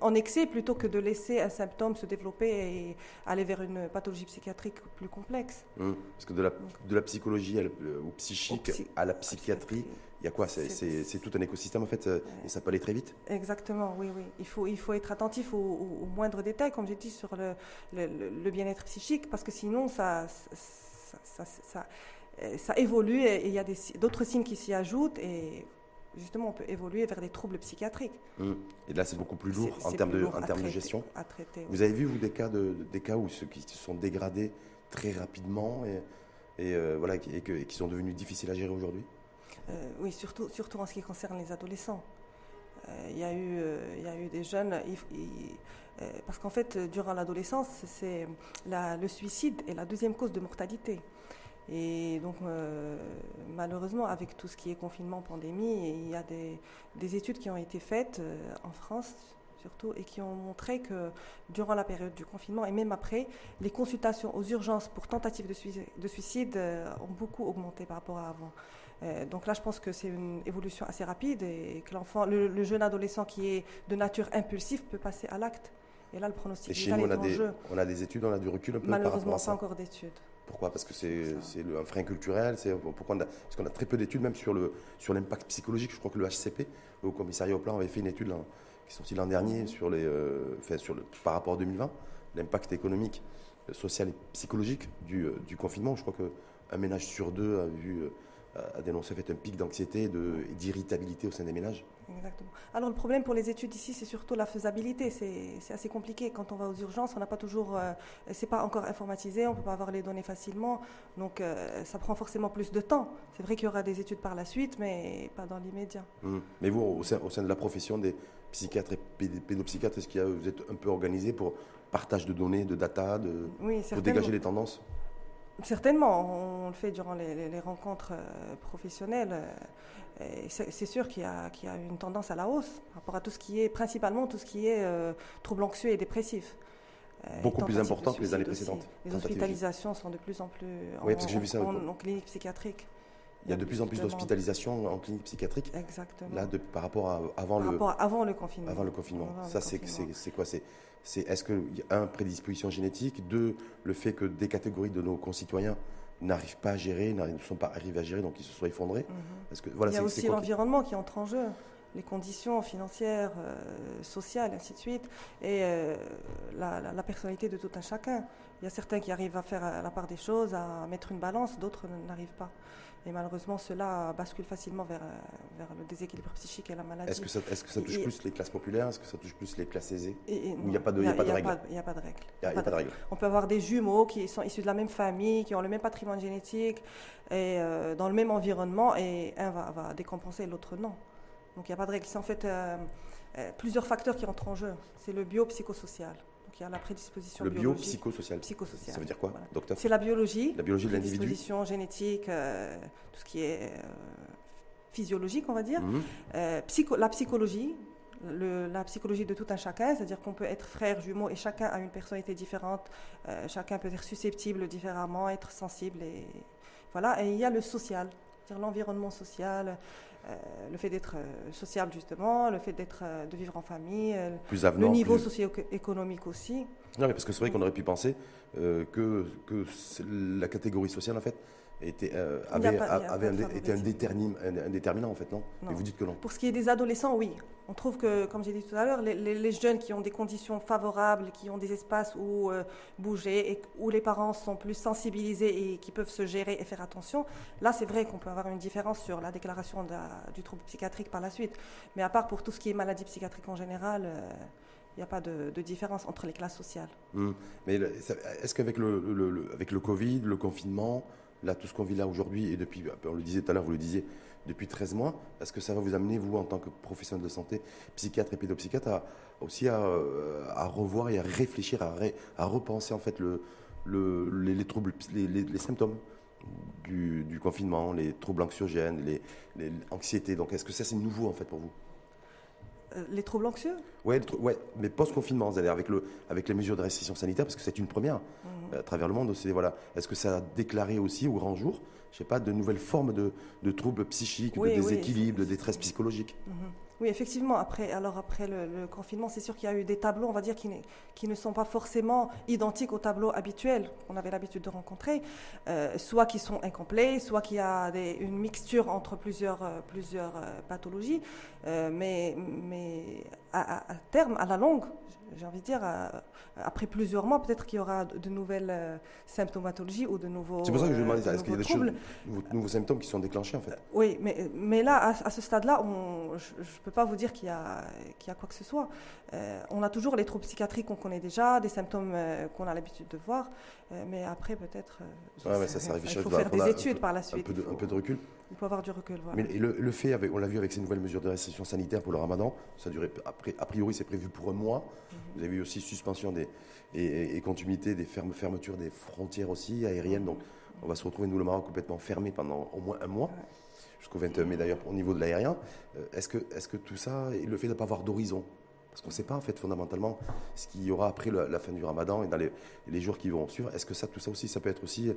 en excès plutôt que de laisser un symptôme se développer et aller vers une pathologie psychiatrique plus complexe. Hum, parce que de la, de la psychologie au psychique à la psychiatrie, il y a quoi C'est tout un écosystème en fait, euh, et ça peut aller très vite Exactement, oui, oui. Il faut, il faut être attentif aux, moindres détails, comme j'ai dit, sur le, le, bien-être psychique, parce que sinon, ça, ça, ça euh, ça évolue et il y a d'autres signes qui s'y ajoutent et justement on peut évoluer vers des troubles psychiatriques. Hum. Et là c'est beaucoup plus lourd en termes, de, en termes de gestion. Vous avez vu vous des cas, de, des cas où ceux qui se sont dégradés très rapidement et, et euh, et, qui sont devenus difficiles à gérer aujourd'hui euh, Oui, surtout, surtout en ce qui concerne les adolescents. Il y, a eu, il y a eu des jeunes, parce qu'en fait, durant l'adolescence, c'est le suicide est la deuxième cause de mortalité. Et donc, euh, malheureusement, avec tout ce qui est confinement, pandémie, il y a des, études qui ont été faites euh, en France surtout et qui ont montré que durant la période du confinement et même après, les consultations aux urgences pour tentatives de suicide, de suicide euh, ont beaucoup augmenté par rapport à avant. donc là, je pense que c'est une évolution assez rapide et que l'enfant, le, jeune adolescent qui est de nature impulsive peut passer à l'acte. Et là, le pronostic et chez nous, on a, des, on a des études, on a du recul un peu Malheureusement, pas encore d'études. Pourquoi? Parce que c'est un frein culturel, pourquoi parce qu'on a très peu d'études même sur l'impact sur psychologique. Je crois que le HCP, au commissariat au plan, avait fait une étude qui est sortie l'an dernier sur les, euh, le, par rapport à 2020, l'impact économique, euh, social et psychologique euh, du confinement. Je crois qu'un ménage sur deux a vu a dénoncé fait un pic d'anxiété et d'irritabilité au sein des ménages. Exactement. Alors le problème pour les études ici, c'est surtout la faisabilité. C'est assez compliqué. Quand on va aux urgences, on n'a pas toujours, euh, c'est pas encore informatisé, on peut pas avoir les données facilement, donc euh, ça prend forcément plus de temps. C'est vrai qu'il y aura des études par la suite, mais pas dans l'immédiat. Hum. Mais vous, au sein, au sein, de la profession des psychiatres et pédopsychiatres, est-ce que vous êtes un peu organisé pour partage de données, de data, de, pour dégager les tendances? Certainement, on, le fait durant les, rencontres euh, professionnelles. Euh, c'est sûr qu'il y, a une tendance à la hausse par rapport à tout ce qui est, principalement tout ce qui est euh, troubles anxieux et dépressifs. beaucoup plus important que les années précédentes. Les hospitalisations sont de plus en plus oui, parce que j'ai vu ça, en, clinique psychiatrique. Il y a de plus en plus d'hospitalisations en clinique psychiatrique. Exactement. Là, de, par rapport à avant par le rapport à avant le confinement. Avant le confinement. ça, c'est quoi? C'est est-ce que un prédisposition génétique, deux le fait que des catégories de nos concitoyens n'arrivent pas à gérer, ne sont pas arrivés à gérer, donc ils se soient effondrés. Mhm. que, voilà, Il y a aussi l'environnement qui entre en jeu les conditions financières, euh, sociales, ainsi de suite, et euh, la, personnalité de tout un chacun. Il y a certains qui arrivent à faire la part des choses, à mettre une balance, d'autres n'arrivent pas. Et malheureusement, cela bascule facilement vers, euh, vers le déséquilibre psychique et la maladie. Est-ce que ça, est que ça touche plus les classes populaires? Est-ce que ça touche plus les classes aisées? Il n'y a pas de, y a, pas de règle Il n'y a pas de a, pas. On peut avoir des jumeaux qui sont issus de la même famille, qui ont le même patrimoine génétique, et dans le même environnement, et un va, va décompenser, l'autre non. Donc il n'y a pas de règle. C'est en fait euh, euh, plusieurs facteurs qui entrent en jeu. C'est le biopsychosocial. Donc il y a la prédisposition le biopsychosocial. Psychosocial. Ça veut dire quoi, docteur? C'est la biologie. La biologie de l'individu. Prédisposition génétique, euh, tout ce qui est physiologique, on va dire. Mhm. psycho la psychologie. la psychologie de tout un chacun, c'est-à-dire qu'on peut être frère, jumeau et chacun a une personnalité différente, chacun peut être susceptible différemment, être sensible et voilà. Et il y a le social, c'est-à-dire l'environnement social, euh, le fait d'être euh, sociable justement, le fait d'être, euh, de vivre en famille, le niveau socio-économique aussi. Non, mais parce que c'est vrai qu'on aurait pu penser que, que la catégorie sociale, en fait, était, avait, avait un, était un, déterminant, en fait, non, Et vous dites que non. Pour ce qui est des adolescents, oui. On trouve que, comme j'ai dit tout à l'heure, les, jeunes qui ont des conditions favorables, qui ont des espaces où euh, bouger et où les parents sont plus sensibilisés et qui peuvent se gérer et faire attention, là c'est vrai qu'on peut avoir une différence sur la déclaration du trouble psychiatrique par la suite. Mais à part pour tout ce qui est maladie psychiatrique en général, euh, il n'y a pas de, différence entre les classes sociales. Hum. Mais est-ce qu'avec le, avec le Covid, le confinement, là tout ce qu'on vit là aujourd'hui, et depuis, on le disait tout à l'heure, vous le disiez, depuis 13 mois. Est-ce que ça va vous amener, vous, en tant que professionnel de santé, psychiatre et pédopsychiatre, à, aussi euh, à, revoir et à réfléchir, à, repenser en fait le, les, troubles, les, symptômes du, confinement, les troubles anxiogènes, les, anxiétés. Donc, est-ce que ça, c'est nouveau en fait pour vous? Euh, les troubles anxieux Oui, ouais, mais post-confinement, avec, le, avec les mesures de restriction sanitaire, parce que c'est une première mmh. à travers le monde. Voilà. Est-ce que ça a déclaré aussi au grand jour je sais pas, de nouvelles formes de, troubles psychiques, de déséquilibre, de détresse psychologique? Mhm. Oui, effectivement. Après, alors après le, confinement, c'est sûr qu'il y a eu des tableaux, on va dire, qui, qui, ne sont pas forcément identiques aux tableaux habituels qu'on avait l'habitude de rencontrer, euh, soit qui sont incomplets, soit qu'il y a une mixture entre plusieurs, euh, plusieurs euh, mais mais à, terme, à la longue, j'ai envie de dire, après plusieurs mois, peut-être qu'il y aura de, nouvelles euh, symptomatologies ou de nouveaux. C'est pour ça que je me demande, est-ce qu'il y a des choses, nouveaux, symptômes qui sont déclenchés en fait? Oui, mais, mais là, à, ce stade-là, je ne peux pas vous dire qu'il y, a, qu'il y a quoi que ce soit. Euh, on a toujours les troubles psychiatriques qu'on connaît déjà, des symptômes euh, qu'on a l'habitude de voir, mais après, peut-être. Ouais, ça, ça il faut faire des études par la suite. Un peu de, recul Il faut avoir du recul, voilà. Mais le, fait, avec, on l'a vu avec ces nouvelles mesures de restriction sanitaire pour le ramadan, ça durait, après, a priori, c'est prévu pour un mois. Mhm. Vous avez eu aussi suspension des, et, continuité des fermetures des frontières aussi aériennes. Donc, on va se retrouver, nous, le Maroc, complètement fermé pendant au moins un mois, jusqu'au 21 mai d'ailleurs, au niveau de l'aérien. Euh, est-ce que, est que tout ça, et le fait de ne pas avoir d'horizon, parce qu'on ne sait pas, en fait, fondamentalement, ce qu'il y aura après la fin du ramadan et dans les, jours qui vont suivre, est-ce que ça, tout ça aussi, ça peut être aussi,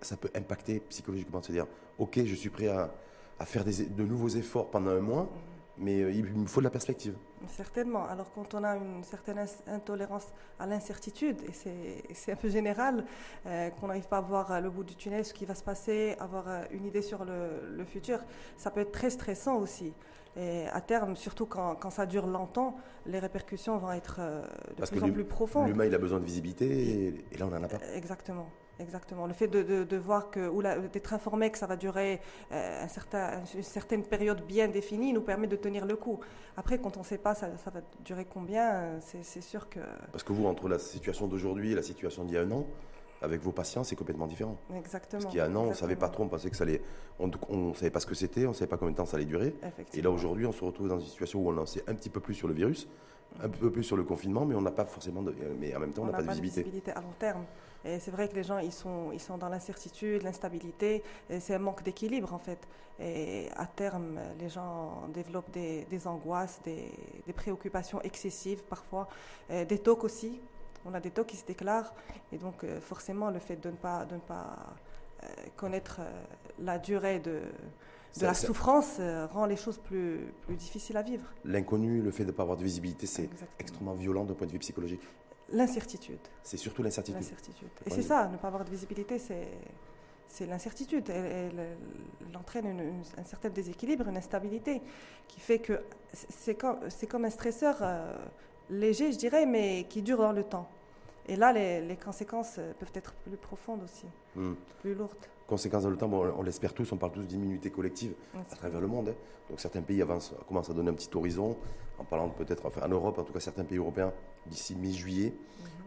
ça peut impacter psychologiquement, c'est-à-dire, ok, je suis prêt à, faire de nouveaux efforts pendant un mois, mais euh, il me faut de la perspective. Certainement. Alors quand on a une certaine intolérance à l'incertitude, et c'est un peu général, euh, qu'on n'arrive pas à voir le bout du tunnel, ce qui va se passer, avoir euh, une idée sur le, futur, ça peut être très stressant aussi. Et à terme, surtout quand, quand ça dure longtemps, les répercussions vont être de plus en plus profondes. L'humain, il a besoin de visibilité, et là, on n'en a pas. Exactement. Exactement. Le fait de, de, voir que, ou d'être informé que ça va durer euh, un une certaine période bien définie nous permet de tenir le coup. Après, quand on ne sait pas ça, ça, va durer combien, c'est sûr que. Parce que vous, entre la situation d'aujourd'hui et la situation d'il y a un an, avec vos patients, c'est complètement différent. Exactement. Parce qu'il y a un an, on ne savait pas trop, on pensait que ça allait. On ne savait pas ce que c'était, on ne savait pas combien de temps ça allait durer. Et là, aujourd'hui, on se retrouve dans une situation où on en sait un petit peu plus sur le virus, un peu plus sur le confinement, mais on n'a pas forcément. De... Mais en même temps, on n'a pas, de visibilité. visibilité à long terme. Et c'est vrai que les gens, ils sont, ils sont dans l'incertitude, l'instabilité, c'est un manque d'équilibre en fait. Et à terme, les gens développent des, des angoisses, des, des, préoccupations excessives parfois, des tocs aussi. On a des TOC qui se déclarent et donc euh, forcément le fait de ne pas, de ne pas euh, connaître euh, la durée de, de Ça- la ça- souffrance euh, rend les choses plus, plus difficiles à vivre. L'inconnu, le fait de ne pas avoir de visibilité, c'est extrêmement violent d'un point de vue psychologique. L'incertitude. C'est surtout l'incertitude. L'incertitude. Et c'est ça, ne pas avoir de visibilité, c'est c'est l'incertitude. Elle, elle- elle entraîne une- une- un certain déséquilibre, une instabilité, qui fait que c'est comme, c'est comme un stresseur euh, léger, je dirais, mais qui dure dans le temps. Et là, les, les conséquences euh, peuvent être plus profondes aussi, Hmm. plus lourdes. Conséquence dans le temps, bon, on l'espère tous, on parle tous d'immunité collective à travers le monde. hein. Donc certains pays avancent, commencent à donner un petit horizon, en parlant peut-être, enfin en Europe, en tout cas certains pays européens, d'ici mi-juillet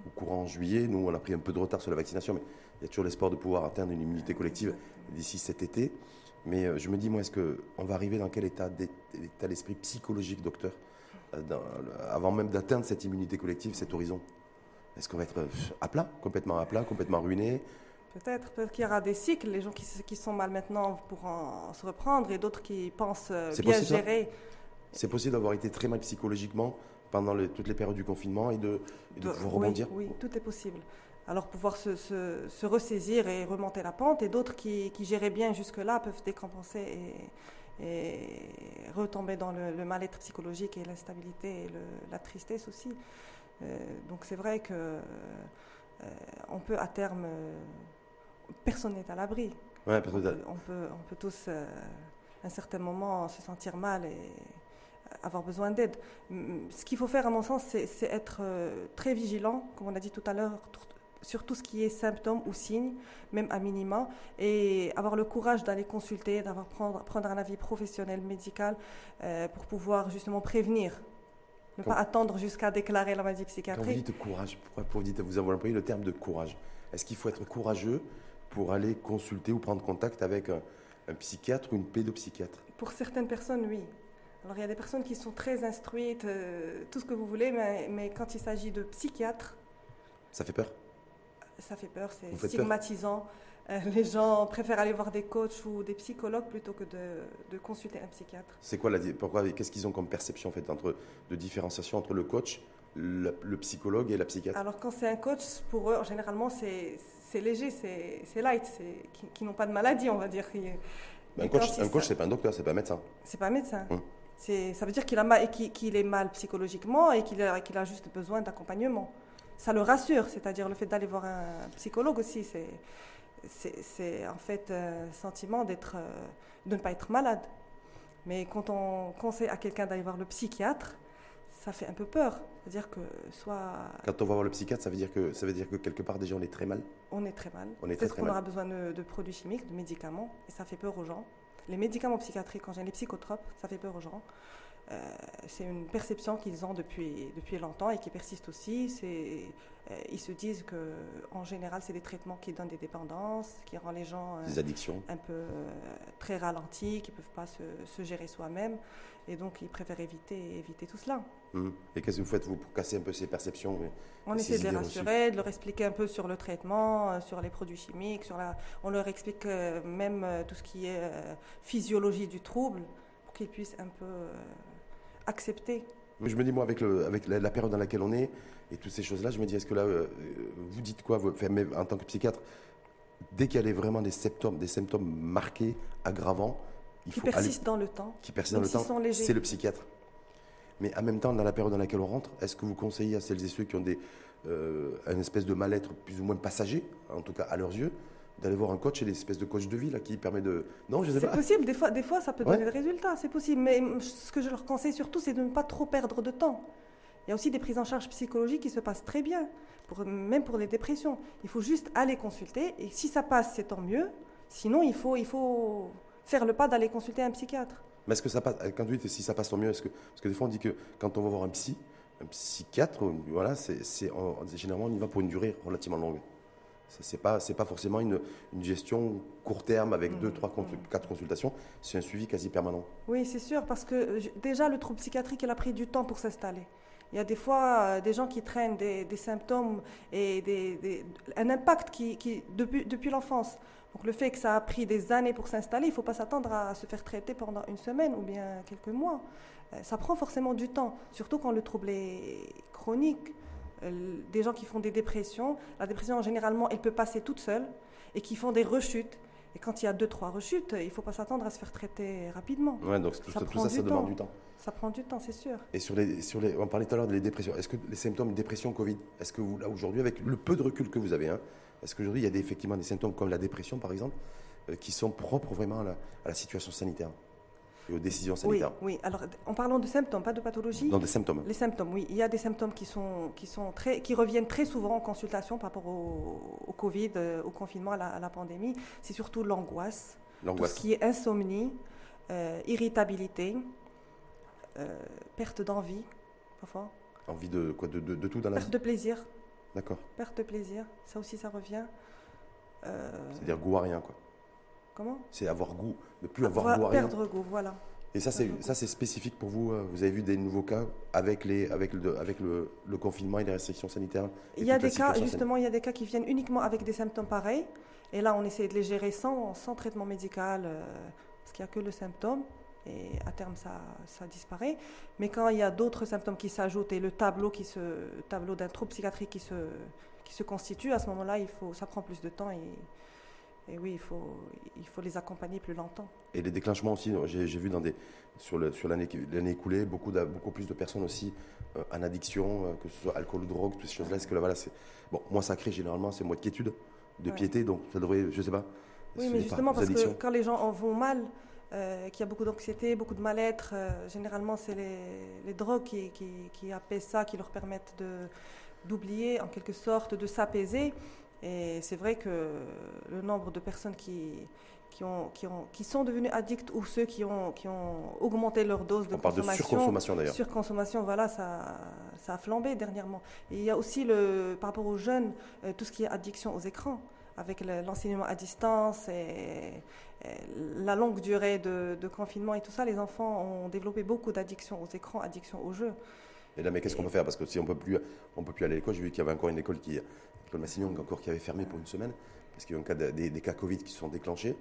ou courant juillet. Nous, on a pris un peu de retard sur la vaccination, mais il y a toujours l'espoir de pouvoir atteindre une immunité collective d'ici cet été. Mais euh, je me dis, moi, est-ce qu'on va arriver dans quel état d'esprit psychologique, docteur, dans avant même d'atteindre cette immunité collective, cet horizon Est-ce qu'on va être euh, à plat, complètement à plat, complètement ruiné? Peut-être, peut-être qu'il y aura des cycles, les gens qui, sont mal maintenant pourront se reprendre et d'autres qui pensent euh, bien gérer. C'est possible d'avoir été très mal psychologiquement pendant toutes les périodes du confinement et de, et de De- pouvoir oui, rebondir? Oui, tout est possible. Alors pouvoir se, se- se ressaisir et remonter la pente, et d'autres qui, qui géraient bien jusque-là peuvent décompenser et, et retomber dans le, le mal-être psychologique et l'instabilité et le- la tristesse aussi. Euh, donc c'est vrai que euh, on peut à terme, euh, personne n'est à l'abri. Ouais, On peut, on peut, on peut tous, à un certain moment, se sentir mal et avoir besoin d'aide. Ce qu'il faut faire, à mon sens, c'est être très vigilant, comme on a dit tout à l'heure, sur tout ce qui est symptômes ou signes, même à minima, et avoir le courage d'aller consulter, d'avoir prendre, prendre un avis professionnel, médical, euh, pour pouvoir justement prévenir. Ne Quand- pas attendre jusqu'à déclarer la maladie Quand vous psychiatrique. dites courage, pourquoi vous dites, vous avez employé le terme de courage? Est-ce qu'il faut être courageux pour aller consulter ou prendre contact avec un, un psychiatre ou une pédopsychiatre? Pour certaines personnes, oui. Alors il y a des personnes qui sont très instruites, euh, tout ce que vous voulez, mais, mais quand il s'agit de psychiatres, Ça fait peur? Ça fait peur, c'est peur stigmatisant. Euh, les gens préfèrent aller voir des coachs ou des psychologues plutôt que de, de consulter un psychiatre. C'est quoi la pourquoi Qu'est-ce qu'ils ont comme perception en fait entre de différenciation entre le coach, le, le psychologue et la psychiatre? Alors quand c'est un coach, pour eux, généralement, c'est c'est léger, c'est light, c'est qui, qui n'ont pas de maladie, on va dire. Et- Un coach, un coach, c'est pas un docteur, c'est pas un médecin. C'est pas un médecin. Hum. Ça veut dire qu'il, est mal psychologiquement et qu'il a, qu'il a juste besoin d'accompagnement. Ça le rassure, c'est-à-dire le fait d'aller voir un psychologue aussi, c'est, en fait un sentiment d'être, euh, de ne pas être malade. Mais quand on conseille à quelqu'un d'aller voir le psychiatre, ça fait un peu peur. C'est-à-dire que soit Quand on va voir le psychiatre, ça veut dire que ça veut dire que quelque part déjà on est très mal? on est très mal, On est très, très qu'on aura besoin de, de produits chimiques, de médicaments, et ça fait peur aux gens. Les médicaments psychiatriques, quand j'ai les psychotropes, ça fait peur aux gens. Euh, c'est une perception qu'ils ont depuis, depuis longtemps et qui persiste aussi. Euh, ils se disent que, en général, c'est des traitements qui donnent des dépendances, qui rendent les gens euh, Des addictions. un peu euh, très ralentis, qui ne peuvent pas se, se gérer soi-même. Et donc, ils préfèrent éviter, éviter tout cela. Hum. Et qu'est-ce que vous faites vous pour casser un peu ces perceptions On essaie de les reçues? rassurer, de leur expliquer un peu sur le traitement, sur les produits chimiques, sur la... on leur explique même tout ce qui est physiologie du trouble, pour qu'ils puissent un peu accepter. Je me dis, moi, avec, le, avec la, la période dans laquelle on est et toutes ces choses-là, je me dis, est-ce que là, euh, vous dites quoi vous, en tant que psychiatre Dès qu'il y a vraiment des symptômes, des symptômes marqués, aggravants, il qui faut aller, persistent dans le temps. qui persistent dans le temps, c'est le psychiatre. Mais en même temps, dans la période dans laquelle on rentre, est-ce que vous conseillez à celles et ceux qui ont des, euh, un espèce de mal-être plus ou moins passager, en tout cas à leurs yeux, d'aller voir un coach et des espèces de coach de vie là, qui permet de... Non, je sais C'est pas. possible, des fois, des fois ça peut Ouais. donner des résultats, c'est possible. Mais ce que je leur conseille surtout, c'est de ne pas trop perdre de temps. Il y a aussi des prises en charge psychologiques qui se passent très bien, pour, même pour les dépressions. Il faut juste aller consulter, et si ça passe, c'est tant mieux. Sinon, il faut, il faut faire le pas d'aller consulter un psychiatre. Mais est-ce que ça passe, quand vous dites si ça passe tant mieux, est-ce que, parce que des fois on dit que quand on va voir un psy, un psychiatre, voilà, c'est, c'est- généralement on y va pour une durée relativement longue. Ça, c'est pas, pas forcément une, une gestion court terme avec deux, Mhm, trois, consul- mhm. quatre consultations, c'est un suivi quasi permanent. Oui, c'est sûr, parce que euh, déjà, le trouble psychiatrique, il a pris du temps pour s'installer. Il y a des fois euh, des gens qui traînent des, des symptômes et des, des- un impact qui, qui- depuis, depuis l'enfance. Donc le fait que ça a pris des années pour s'installer, il ne faut pas s'attendre à se faire traiter pendant une semaine ou bien quelques mois. Euh, Ça prend forcément du temps, surtout quand le trouble est chronique. Des gens qui font des dépressions. La dépression, généralement, elle peut passer toute seule et qui font des rechutes. Et quand il y a deux, trois rechutes, il ne faut pas s'attendre à se faire traiter rapidement. Ouais, donc tout ça, tout ça, ça demande du temps. Ça prend du temps, c'est sûr. Et sur les, sur les, on parlait tout à l'heure des dépressions. Est-ce que les symptômes de dépression Covid, est-ce que vous, là, aujourd'hui, avec le peu de recul que vous avez, hein, est-ce qu'aujourd'hui, il y a des, effectivement des symptômes comme la dépression, par exemple, euh, qui sont propres vraiment à la situation sanitaire? Aux décisions sanitaires. Oui, oui. Alors, en parlant de symptômes, pas de pathologie. Non, des symptômes. Les symptômes, oui. Il y a des symptômes qui, sont, qui, sont très, qui reviennent très souvent en consultation par rapport au, Covid, euh, au confinement, à la, pandémie. C'est surtout l'angoisse. L'angoisse. Tout ce qui est insomnie, euh, irritabilité, euh, perte d'envie, parfois. Envie de quoi de, de, tout dans la vie Perte de plaisir. D'accord. Perte de plaisir, ça aussi, ça revient. C'est-à-dire goût à rien, quoi. Comment C'est avoir goût, ne plus avoir goût à rien. Perdre goût, voilà. Et ça, c'est ça, c'est spécifique pour vous. Euh, vous avez vu des nouveaux cas avec les, avec le, avec le, confinement et les restrictions sanitaires. Il y a des cas, justement, il y a des cas qui viennent uniquement avec des symptômes pareils. Et là, on essaie de les gérer sans, sans traitement médical, euh, parce qu'il n'y a que le symptôme. Et à terme, ça, ça disparaît. Mais quand il y a d'autres symptômes qui s'ajoutent et le tableau, qui se, tableau d'un trouble psychiatrique qui se, qui se constitue, à ce moment-là, il faut, ça prend plus de temps et et oui, il faut, il faut les accompagner plus longtemps. Et les déclenchements aussi, j'ai vu dans des, sur l'année sur écoulée, beaucoup, beaucoup plus de personnes aussi euh, en addiction, euh, que ce soit alcool ou drogue, toutes ces choses-là. Est-ce que là, voilà, c'est. Bon, moi, ça crée généralement, c'est moi de quiétude, de piété, donc ça devrait, je sais pas. Oui, mais justement, parce que quand les gens en vont mal, euh, qu'il y a beaucoup d'anxiété, beaucoup de mal-être, généralement, c'est les, les, drogues qui, qui, qui apaisent ça, qui leur permettent d'oublier, en quelque sorte, de s'apaiser. Et c'est vrai que le nombre de personnes qui, qui, ont, qui, ont, qui sont devenues addictes ou ceux qui ont, qui ont augmenté leur dose de On parle consommation. de surconsommation d'ailleurs. Surconsommation, voilà, ça, ça a flambé dernièrement. Et il y a aussi, le, par rapport aux jeunes, euh, tout ce qui est addiction aux écrans, avec l'enseignement à distance et, la longue durée de, de, confinement et tout ça, les enfants ont développé beaucoup d'addictions aux écrans, addiction aux jeux. Et là, mais qu'est-ce qu'on peut faire? Parce que si on peut plus, on peut plus aller à l'école, j'ai vu qu'il y avait encore une école qui, l'école Massignon encore qui avait fermé pour une semaine, parce qu'il y a eu cas des, cas Covid qui se sont déclenchés.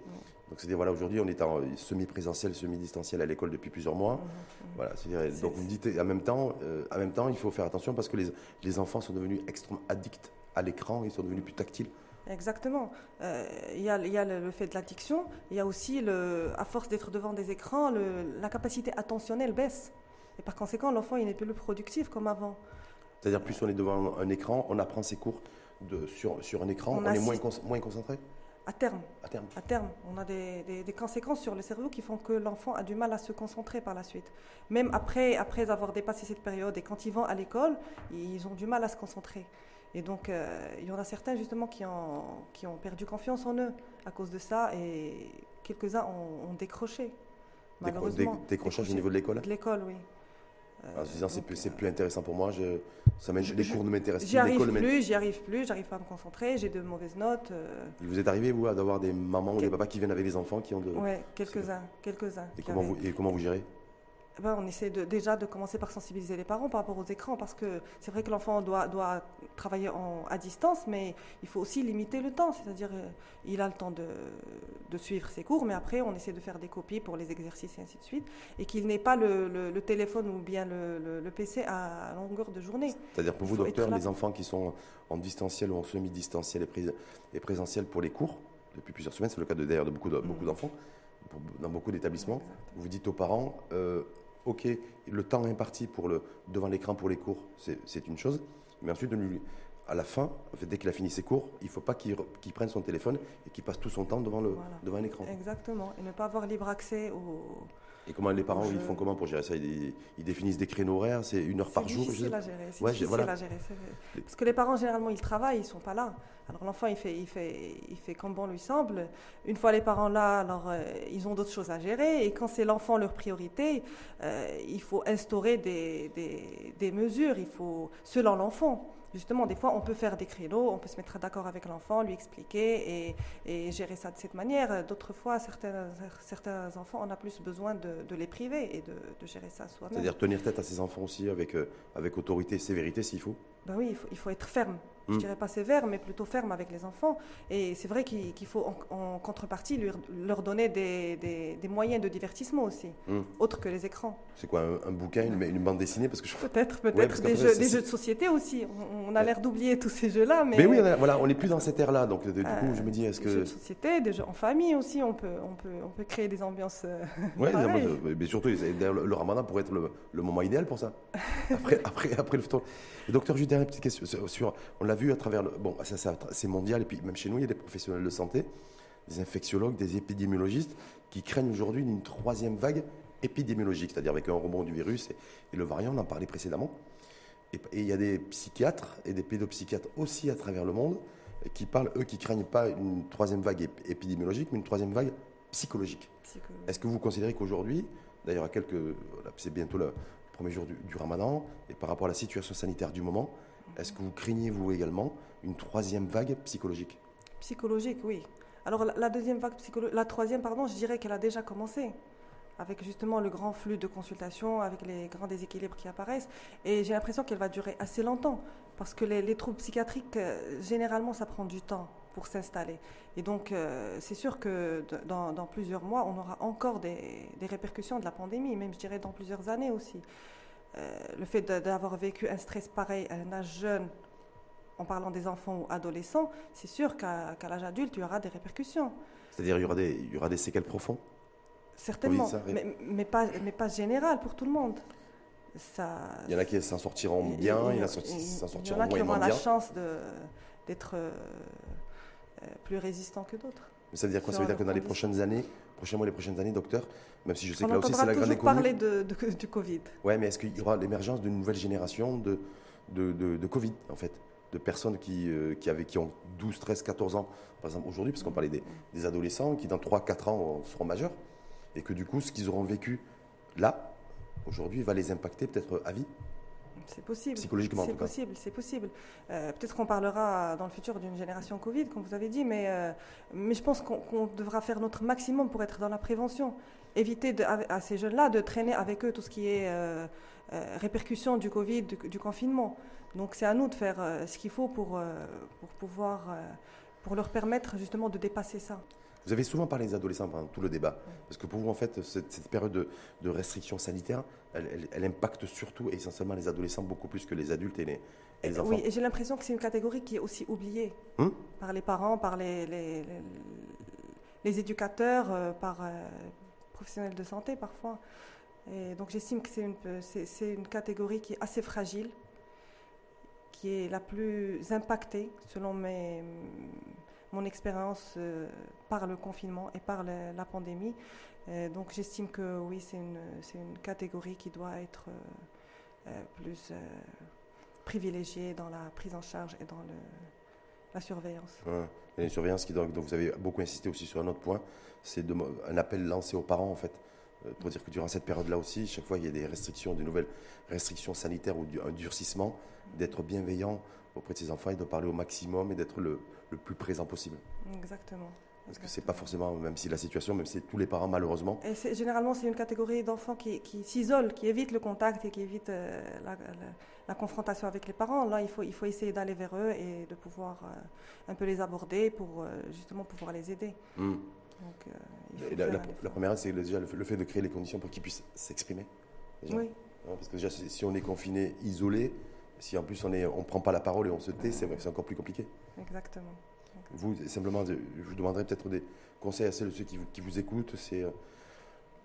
Donc c'est-à-dire, voilà, aujourd'hui, on est en semi-présentiel, semi-distanciel à l'école depuis plusieurs mois. Mmh. Voilà, c'est-à-dire, donc vous dites, en même, temps, euh, en même temps, il faut faire attention parce que les, les enfants sont devenus extrêmement addicts à l'écran, ils sont devenus plus tactiles. Exactement. Euh, il y, a, y, a le fait de l'addiction, il y a aussi, le, à force d'être devant des écrans, la capacité attentionnelle baisse. Et par conséquent, l'enfant, il n'est plus le productif comme avant. C'est-à-dire, plus on est devant un écran, on apprend ses cours de, sur, sur un écran, on, est moins, moins concentré? À terme. À terme. À terme. On a des, des, conséquences sur le cerveau qui font que l'enfant a du mal à se concentrer par la suite. Même après, après avoir dépassé cette période et quand ils vont à l'école, ils ont du mal à se concentrer. Et donc, euh, il y en a certains justement qui ont, qui ont perdu confiance en eux à cause de ça et quelques-uns ont, décroché. Malheureusement. décrochage au niveau de l'école De l'école, oui. En se disant, c'est plus, plus, intéressant pour moi, je, ça les cours ne m'intéressent plus. J'y arrive plus, j'y arrive plus, j'arrive pas à me concentrer, j'ai de mauvaises notes. Euh. Il vous est arrivé, vous, d'avoir des mamans ou des papas qui viennent avec les enfants qui ont de. Oui, quelques-uns, quelques-uns. Et, comment vous, et comment vous gérez? Eh ben, on essaie de, déjà de commencer par sensibiliser les parents par rapport aux écrans, parce que c'est vrai que l'enfant doit, doit travailler en, à distance, mais il faut aussi limiter le temps, c'est-à-dire euh, il a le temps de, de, suivre ses cours, mais après on essaie de faire des copies pour les exercices et ainsi de suite, et qu'il n'ait pas le, le, téléphone ou bien le, le, PC à longueur de journée. C'est-à-dire pour vous, docteur, les enfants qui sont en distanciel ou en semi-distanciel et, présentiel pour les cours, depuis plusieurs semaines, c'est le cas d'ailleurs de, beaucoup mm. d'enfants, dans beaucoup d'établissements, vous dites aux parents, euh, ok, le temps imparti pour le, devant l'écran pour les cours, c'est une chose, mais ensuite, à la fin, dès qu'il a fini ses cours, il ne faut pas qu'il prenne son téléphone et qu'il passe tout son temps devant, le, devant un écran. Exactement, et ne pas avoir libre accès au, et comment les parents, ils font comment pour gérer ça ils, définissent des créneaux horaires, c'est une heure par jour C'est difficile à gérer. C'est difficile à gérer. Parce que les parents, généralement, ils travaillent, ils ne sont pas là. Alors l'enfant, il fait, il, fait, il fait comme bon lui semble. Une fois les parents là, alors euh, ils ont d'autres choses à gérer. Et quand c'est l'enfant leur priorité, euh, il faut instaurer des, des, des mesures, il faut, selon l'enfant justement, des fois, on peut faire des créneaux, on peut se mettre d'accord avec l'enfant, lui expliquer et, gérer ça de cette manière. D'autres fois, certains, certains enfants, on a plus besoin de, les priver et de, gérer ça soi-même. C'est-à-dire tenir tête à ses enfants aussi avec, euh, avec autorité et sévérité s'il faut? Ben oui, il faut, il faut être ferme. Je dirais pas sévère, mais plutôt ferme avec les enfants. Et c'est vrai qu'il faut en, contrepartie leur donner des, moyens de divertissement aussi, mm. autres que les écrans. C'est quoi, un, bouquin, une, bande dessinée? Parce que Peut-être, peut-être des, jeux, des jeux de société aussi. On, a l'air d'oublier tous ces jeux-là. Mais, mais oui, on voilà, on n'est plus dans cette ère-là. Donc du coup, je me dis, est-ce que... Des jeux de société, des jeux en famille aussi, on peut, on peut, on peut créer des ambiances. Euh, oui, mais surtout, le, ramadan pourrait être le, moment idéal pour ça. Après, après, après le temps. docteur, juste une petite question. Sur, on l'a vu à travers. Le, bon, ça, c'est mondial, et puis même chez nous, il y a des professionnels de santé, des infectiologues, des épidémiologistes qui craignent aujourd'hui une troisième vague épidémiologique, c'est-à-dire avec un rebond du virus et, le variant, on en parlait précédemment. Et, il y a des psychiatres et des pédopsychiatres aussi à travers le monde qui parlent, eux, qui craignent pas une troisième vague épidémiologique, mais une troisième vague psychologique. Est-ce que vous considérez qu'aujourd'hui, d'ailleurs, à quelques, c'est bientôt le premier jour du, du, ramadan, et par rapport à la situation sanitaire du moment, est-ce que vous craignez, vous également, une troisième vague psychologique? Psychologique, oui. Alors la, deuxième vague psychologique, la troisième, pardon, je dirais qu'elle a déjà commencé avec justement le grand flux de consultations, avec les grands déséquilibres qui apparaissent. Et j'ai l'impression qu'elle va durer assez longtemps, parce que les, troubles psychiatriques, euh, généralement, ça prend du temps pour s'installer. Et donc, euh, c'est sûr que dans, plusieurs mois, on aura encore des, répercussions de la pandémie, même je dirais dans plusieurs années aussi. Euh, le fait d'avoir vécu un stress pareil à un âge jeune, en parlant des enfants ou adolescents, c'est sûr qu'à l'âge adulte, il y aura des répercussions. C'est-à-dire il y aura des, il y aura des séquelles profondes? Certainement, mais, mais, pas, mais pas général pour tout le monde. Ça, il y en a qui s'en sortiront bien, il y en a qui s'en sortiront moins bien. Il y en a qui auront la chance d'être euh, plus résistants que d'autres. Mais ça veut dire quoi? Ça veut dire que dans les prochaines années, prochainement les prochaines années, docteur, même si je sais que là aussi c'est la grande économie. parler de, du Covid. Oui, mais est-ce qu'il y aura l'émergence d'une nouvelle génération de, de, de, Covid, en fait de personnes qui, euh, qui, avaient, qui ont 12, 13, 14 ans, par exemple aujourd'hui, parce qu'on parlait des, des, adolescents qui dans 3, 4 ans seront majeurs, et que du coup, ce qu'ils auront vécu là, aujourd'hui, va les impacter peut-être à vie? C'est possible. Psychologiquement, C'est possible, c'est possible. Euh, peut-être qu'on parlera dans le futur d'une génération Covid, comme vous avez dit, mais, euh, mais je pense qu'on devra faire notre maximum pour être dans la prévention. Éviter à, ces jeunes-là de traîner avec eux tout ce qui est euh, répercussion du Covid, du, confinement. Donc c'est à nous de faire ce qu'il faut pour, pour pouvoir, pour leur permettre justement de dépasser ça. Vous avez souvent parlé des adolescents pendant tout le débat. Parce que pour vous, en fait, cette, période de, restrictions sanitaires, elle, impacte surtout et essentiellement les adolescents beaucoup plus que les adultes et les, enfants. Oui, et j'ai l'impression que c'est une catégorie qui est aussi oubliée hum par les parents, par les, les, éducateurs, euh, par les euh, professionnels de santé parfois. Et donc j'estime que c'est une, c'est, une catégorie qui est assez fragile, qui est la plus impactée selon mes mon expérience euh, par le confinement et par la, pandémie. Euh, donc j'estime que oui, c'est une, catégorie qui doit être euh, plus privilégiée dans la prise en charge et dans la surveillance. Et une surveillance qui, donc, vous avez beaucoup insisté aussi sur un autre point, c'est un appel lancé aux parents en fait pour dire que durant cette période-là aussi, chaque fois il y a des restrictions, des nouvelles restrictions sanitaires ou un durcissement, d'être bienveillant auprès de ses enfants et de parler au maximum et d'être le, le plus présent possible. Exactement. Parce que c'est pas forcément, même si la situation, même si tous les parents malheureusement. Et généralement, c'est une catégorie d'enfants qui, qui s'isolent, qui évitent le contact et qui évitent euh, la, confrontation avec les parents. Là, il faut, il faut essayer d'aller vers eux et de pouvoir euh, un peu les aborder pour euh, justement pouvoir les aider. Hmm. la, première, c'est déjà le, fait de créer les conditions pour qu'ils puissent s'exprimer. Oui. Parce que déjà, si on est confiné, isolé, si en plus on ne on prend pas la parole et on se tait, c'est encore plus compliqué. Exactement. Vous, simplement, je vous demanderai peut-être des conseils à ceux, ceux qui, vous, qui vous écoutent. C'est euh,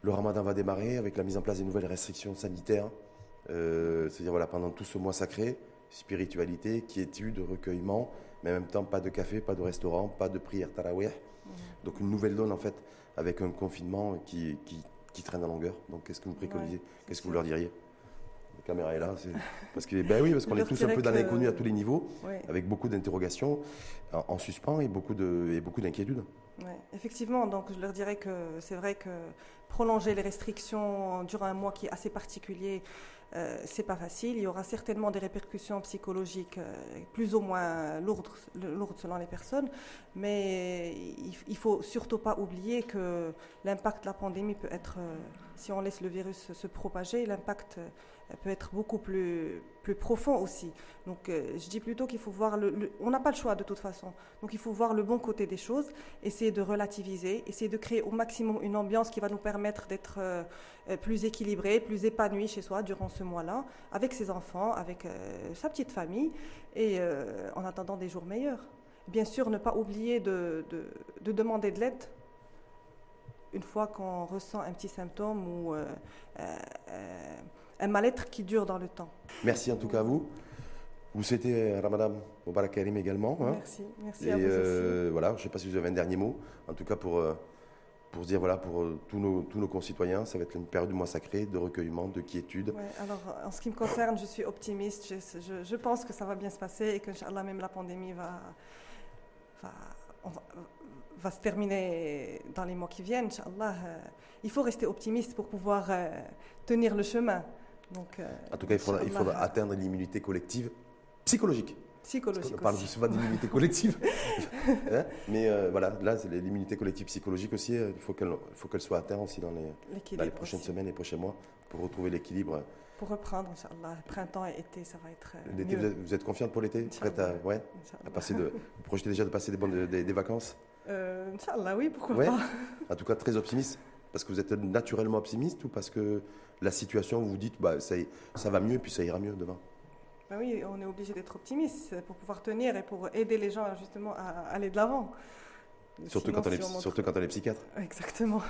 le ramadan va démarrer avec la mise en place des nouvelles restrictions sanitaires. Euh, c'est-à-dire voilà, pendant tout ce mois sacré, spiritualité, quiétude, recueillement, mais en même temps pas de café, pas de restaurant, pas de prière tarawih. Donc une nouvelle donne en fait avec un confinement qui, qui, traîne à longueur. Donc qu'est-ce que vous préconisez Qu'est-ce que vous leur diriez caméra est là. Parce que, ben oui, parce qu'on est tous un peu dans l'inconnu à tous les niveaux, avec beaucoup d'interrogations en, suspens et beaucoup d'inquiétudes. Effectivement, donc je leur dirais que c'est vrai que prolonger les restrictions durant un mois qui est assez particulier, euh, c'est pas facile. Il y aura certainement des répercussions psychologiques euh, plus ou moins lourdes, lourdes, selon les personnes, mais il, il faut surtout pas oublier que l'impact de la pandémie peut être, euh, si on laisse le virus se propager, l'impact peut être beaucoup plus plus profond aussi. Donc euh, je dis plutôt qu'il faut voir le, on n'a pas le choix de toute façon. Donc il faut voir le bon côté des choses, essayer de relativiser, essayer de créer au maximum une ambiance qui va nous permettre d'être euh, plus équilibré, plus épanoui chez soi durant ce mois-là, avec ses enfants, avec sa petite famille, et en attendant des jours meilleurs. Bien sûr, ne pas oublier de, de demander de l'aide une fois qu'on ressent un petit symptôme ou euh, euh, un mal-être qui dure dans le temps. Merci en tout cas à vous. Vous souhaitez Ramadan Mubarak Karim également. Hein merci, merci à vous euh, Voilà, je ne sais pas si vous avez un dernier mot, en tout cas pour, pour dire, voilà, pour tous, nos, tous nos concitoyens, ça va être une période du mois sacré, de recueillement, de quiétude. alors en ce qui me concerne, je suis optimiste, je, je, pense que ça va bien se passer et que, même la pandémie va, va, va se terminer dans les mois qui viennent, Inch'Allah, euh, il faut rester optimiste pour pouvoir euh, tenir le chemin. Donc, euh, en tout cas, il faudra, il faudra atteindre l'immunité collective psychologique. Psychologique. On parle pas d'immunité collective. Hein, mais voilà, là, l'immunité collective psychologique aussi. Il faut qu'elle soit atteinte aussi dans les, les prochaines semaines et prochains mois pour retrouver l'équilibre. Pour reprendre, Inch'Allah, printemps et été, ça va être. L'été, vous, êtes confiante pour l'été? Prête à, ouais, à passer de, Vous projetez déjà de passer des, bonnes, des vacances? Euh, Inch'Allah, oui, pourquoi pas. En tout cas, très optimiste. Parce que vous êtes naturellement optimiste ou parce que la situation, vous vous dites, bah, ça, ça va mieux et puis ça ira mieux demain bah oui, on est obligé d'être optimiste pour pouvoir tenir et pour aider les gens justement à aller de l'avant. Surtout, quand on est, surtout quand on est psychiatre. Exactement.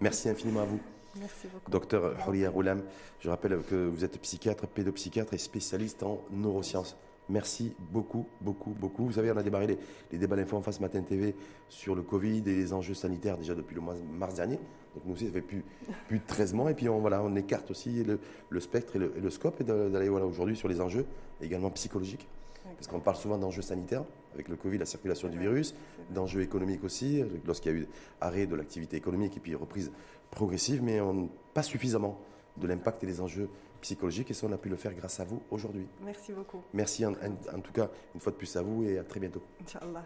Merci infiniment à vous. Merci beaucoup. Docteur Horia Roulam, je rappelle que vous êtes psychiatre, pédopsychiatre et spécialiste en neurosciences. Merci beaucoup, beaucoup, beaucoup. Vous savez, on a démarré les, débats d'info en face Matin TV sur le Covid et les enjeux sanitaires déjà depuis le mois de mars dernier. Donc nous aussi, ça fait plus, plus de 13 mois. Et puis on, voilà, on écarte aussi le, spectre et le, scope et d'aller voilà, aujourd'hui sur les enjeux également psychologiques. Parce qu'on parle souvent d'enjeux sanitaires, avec le Covid, la circulation du virus, d'enjeux économiques aussi, lorsqu'il y a eu arrêt de l'activité économique et puis reprise progressive, mais on, pas suffisamment de l'impact et des enjeux psychologiques. Et ça, on a pu le faire grâce à vous aujourd'hui. Merci beaucoup. Merci en, en, tout cas, une fois de plus à vous et à très bientôt. Inch'Allah.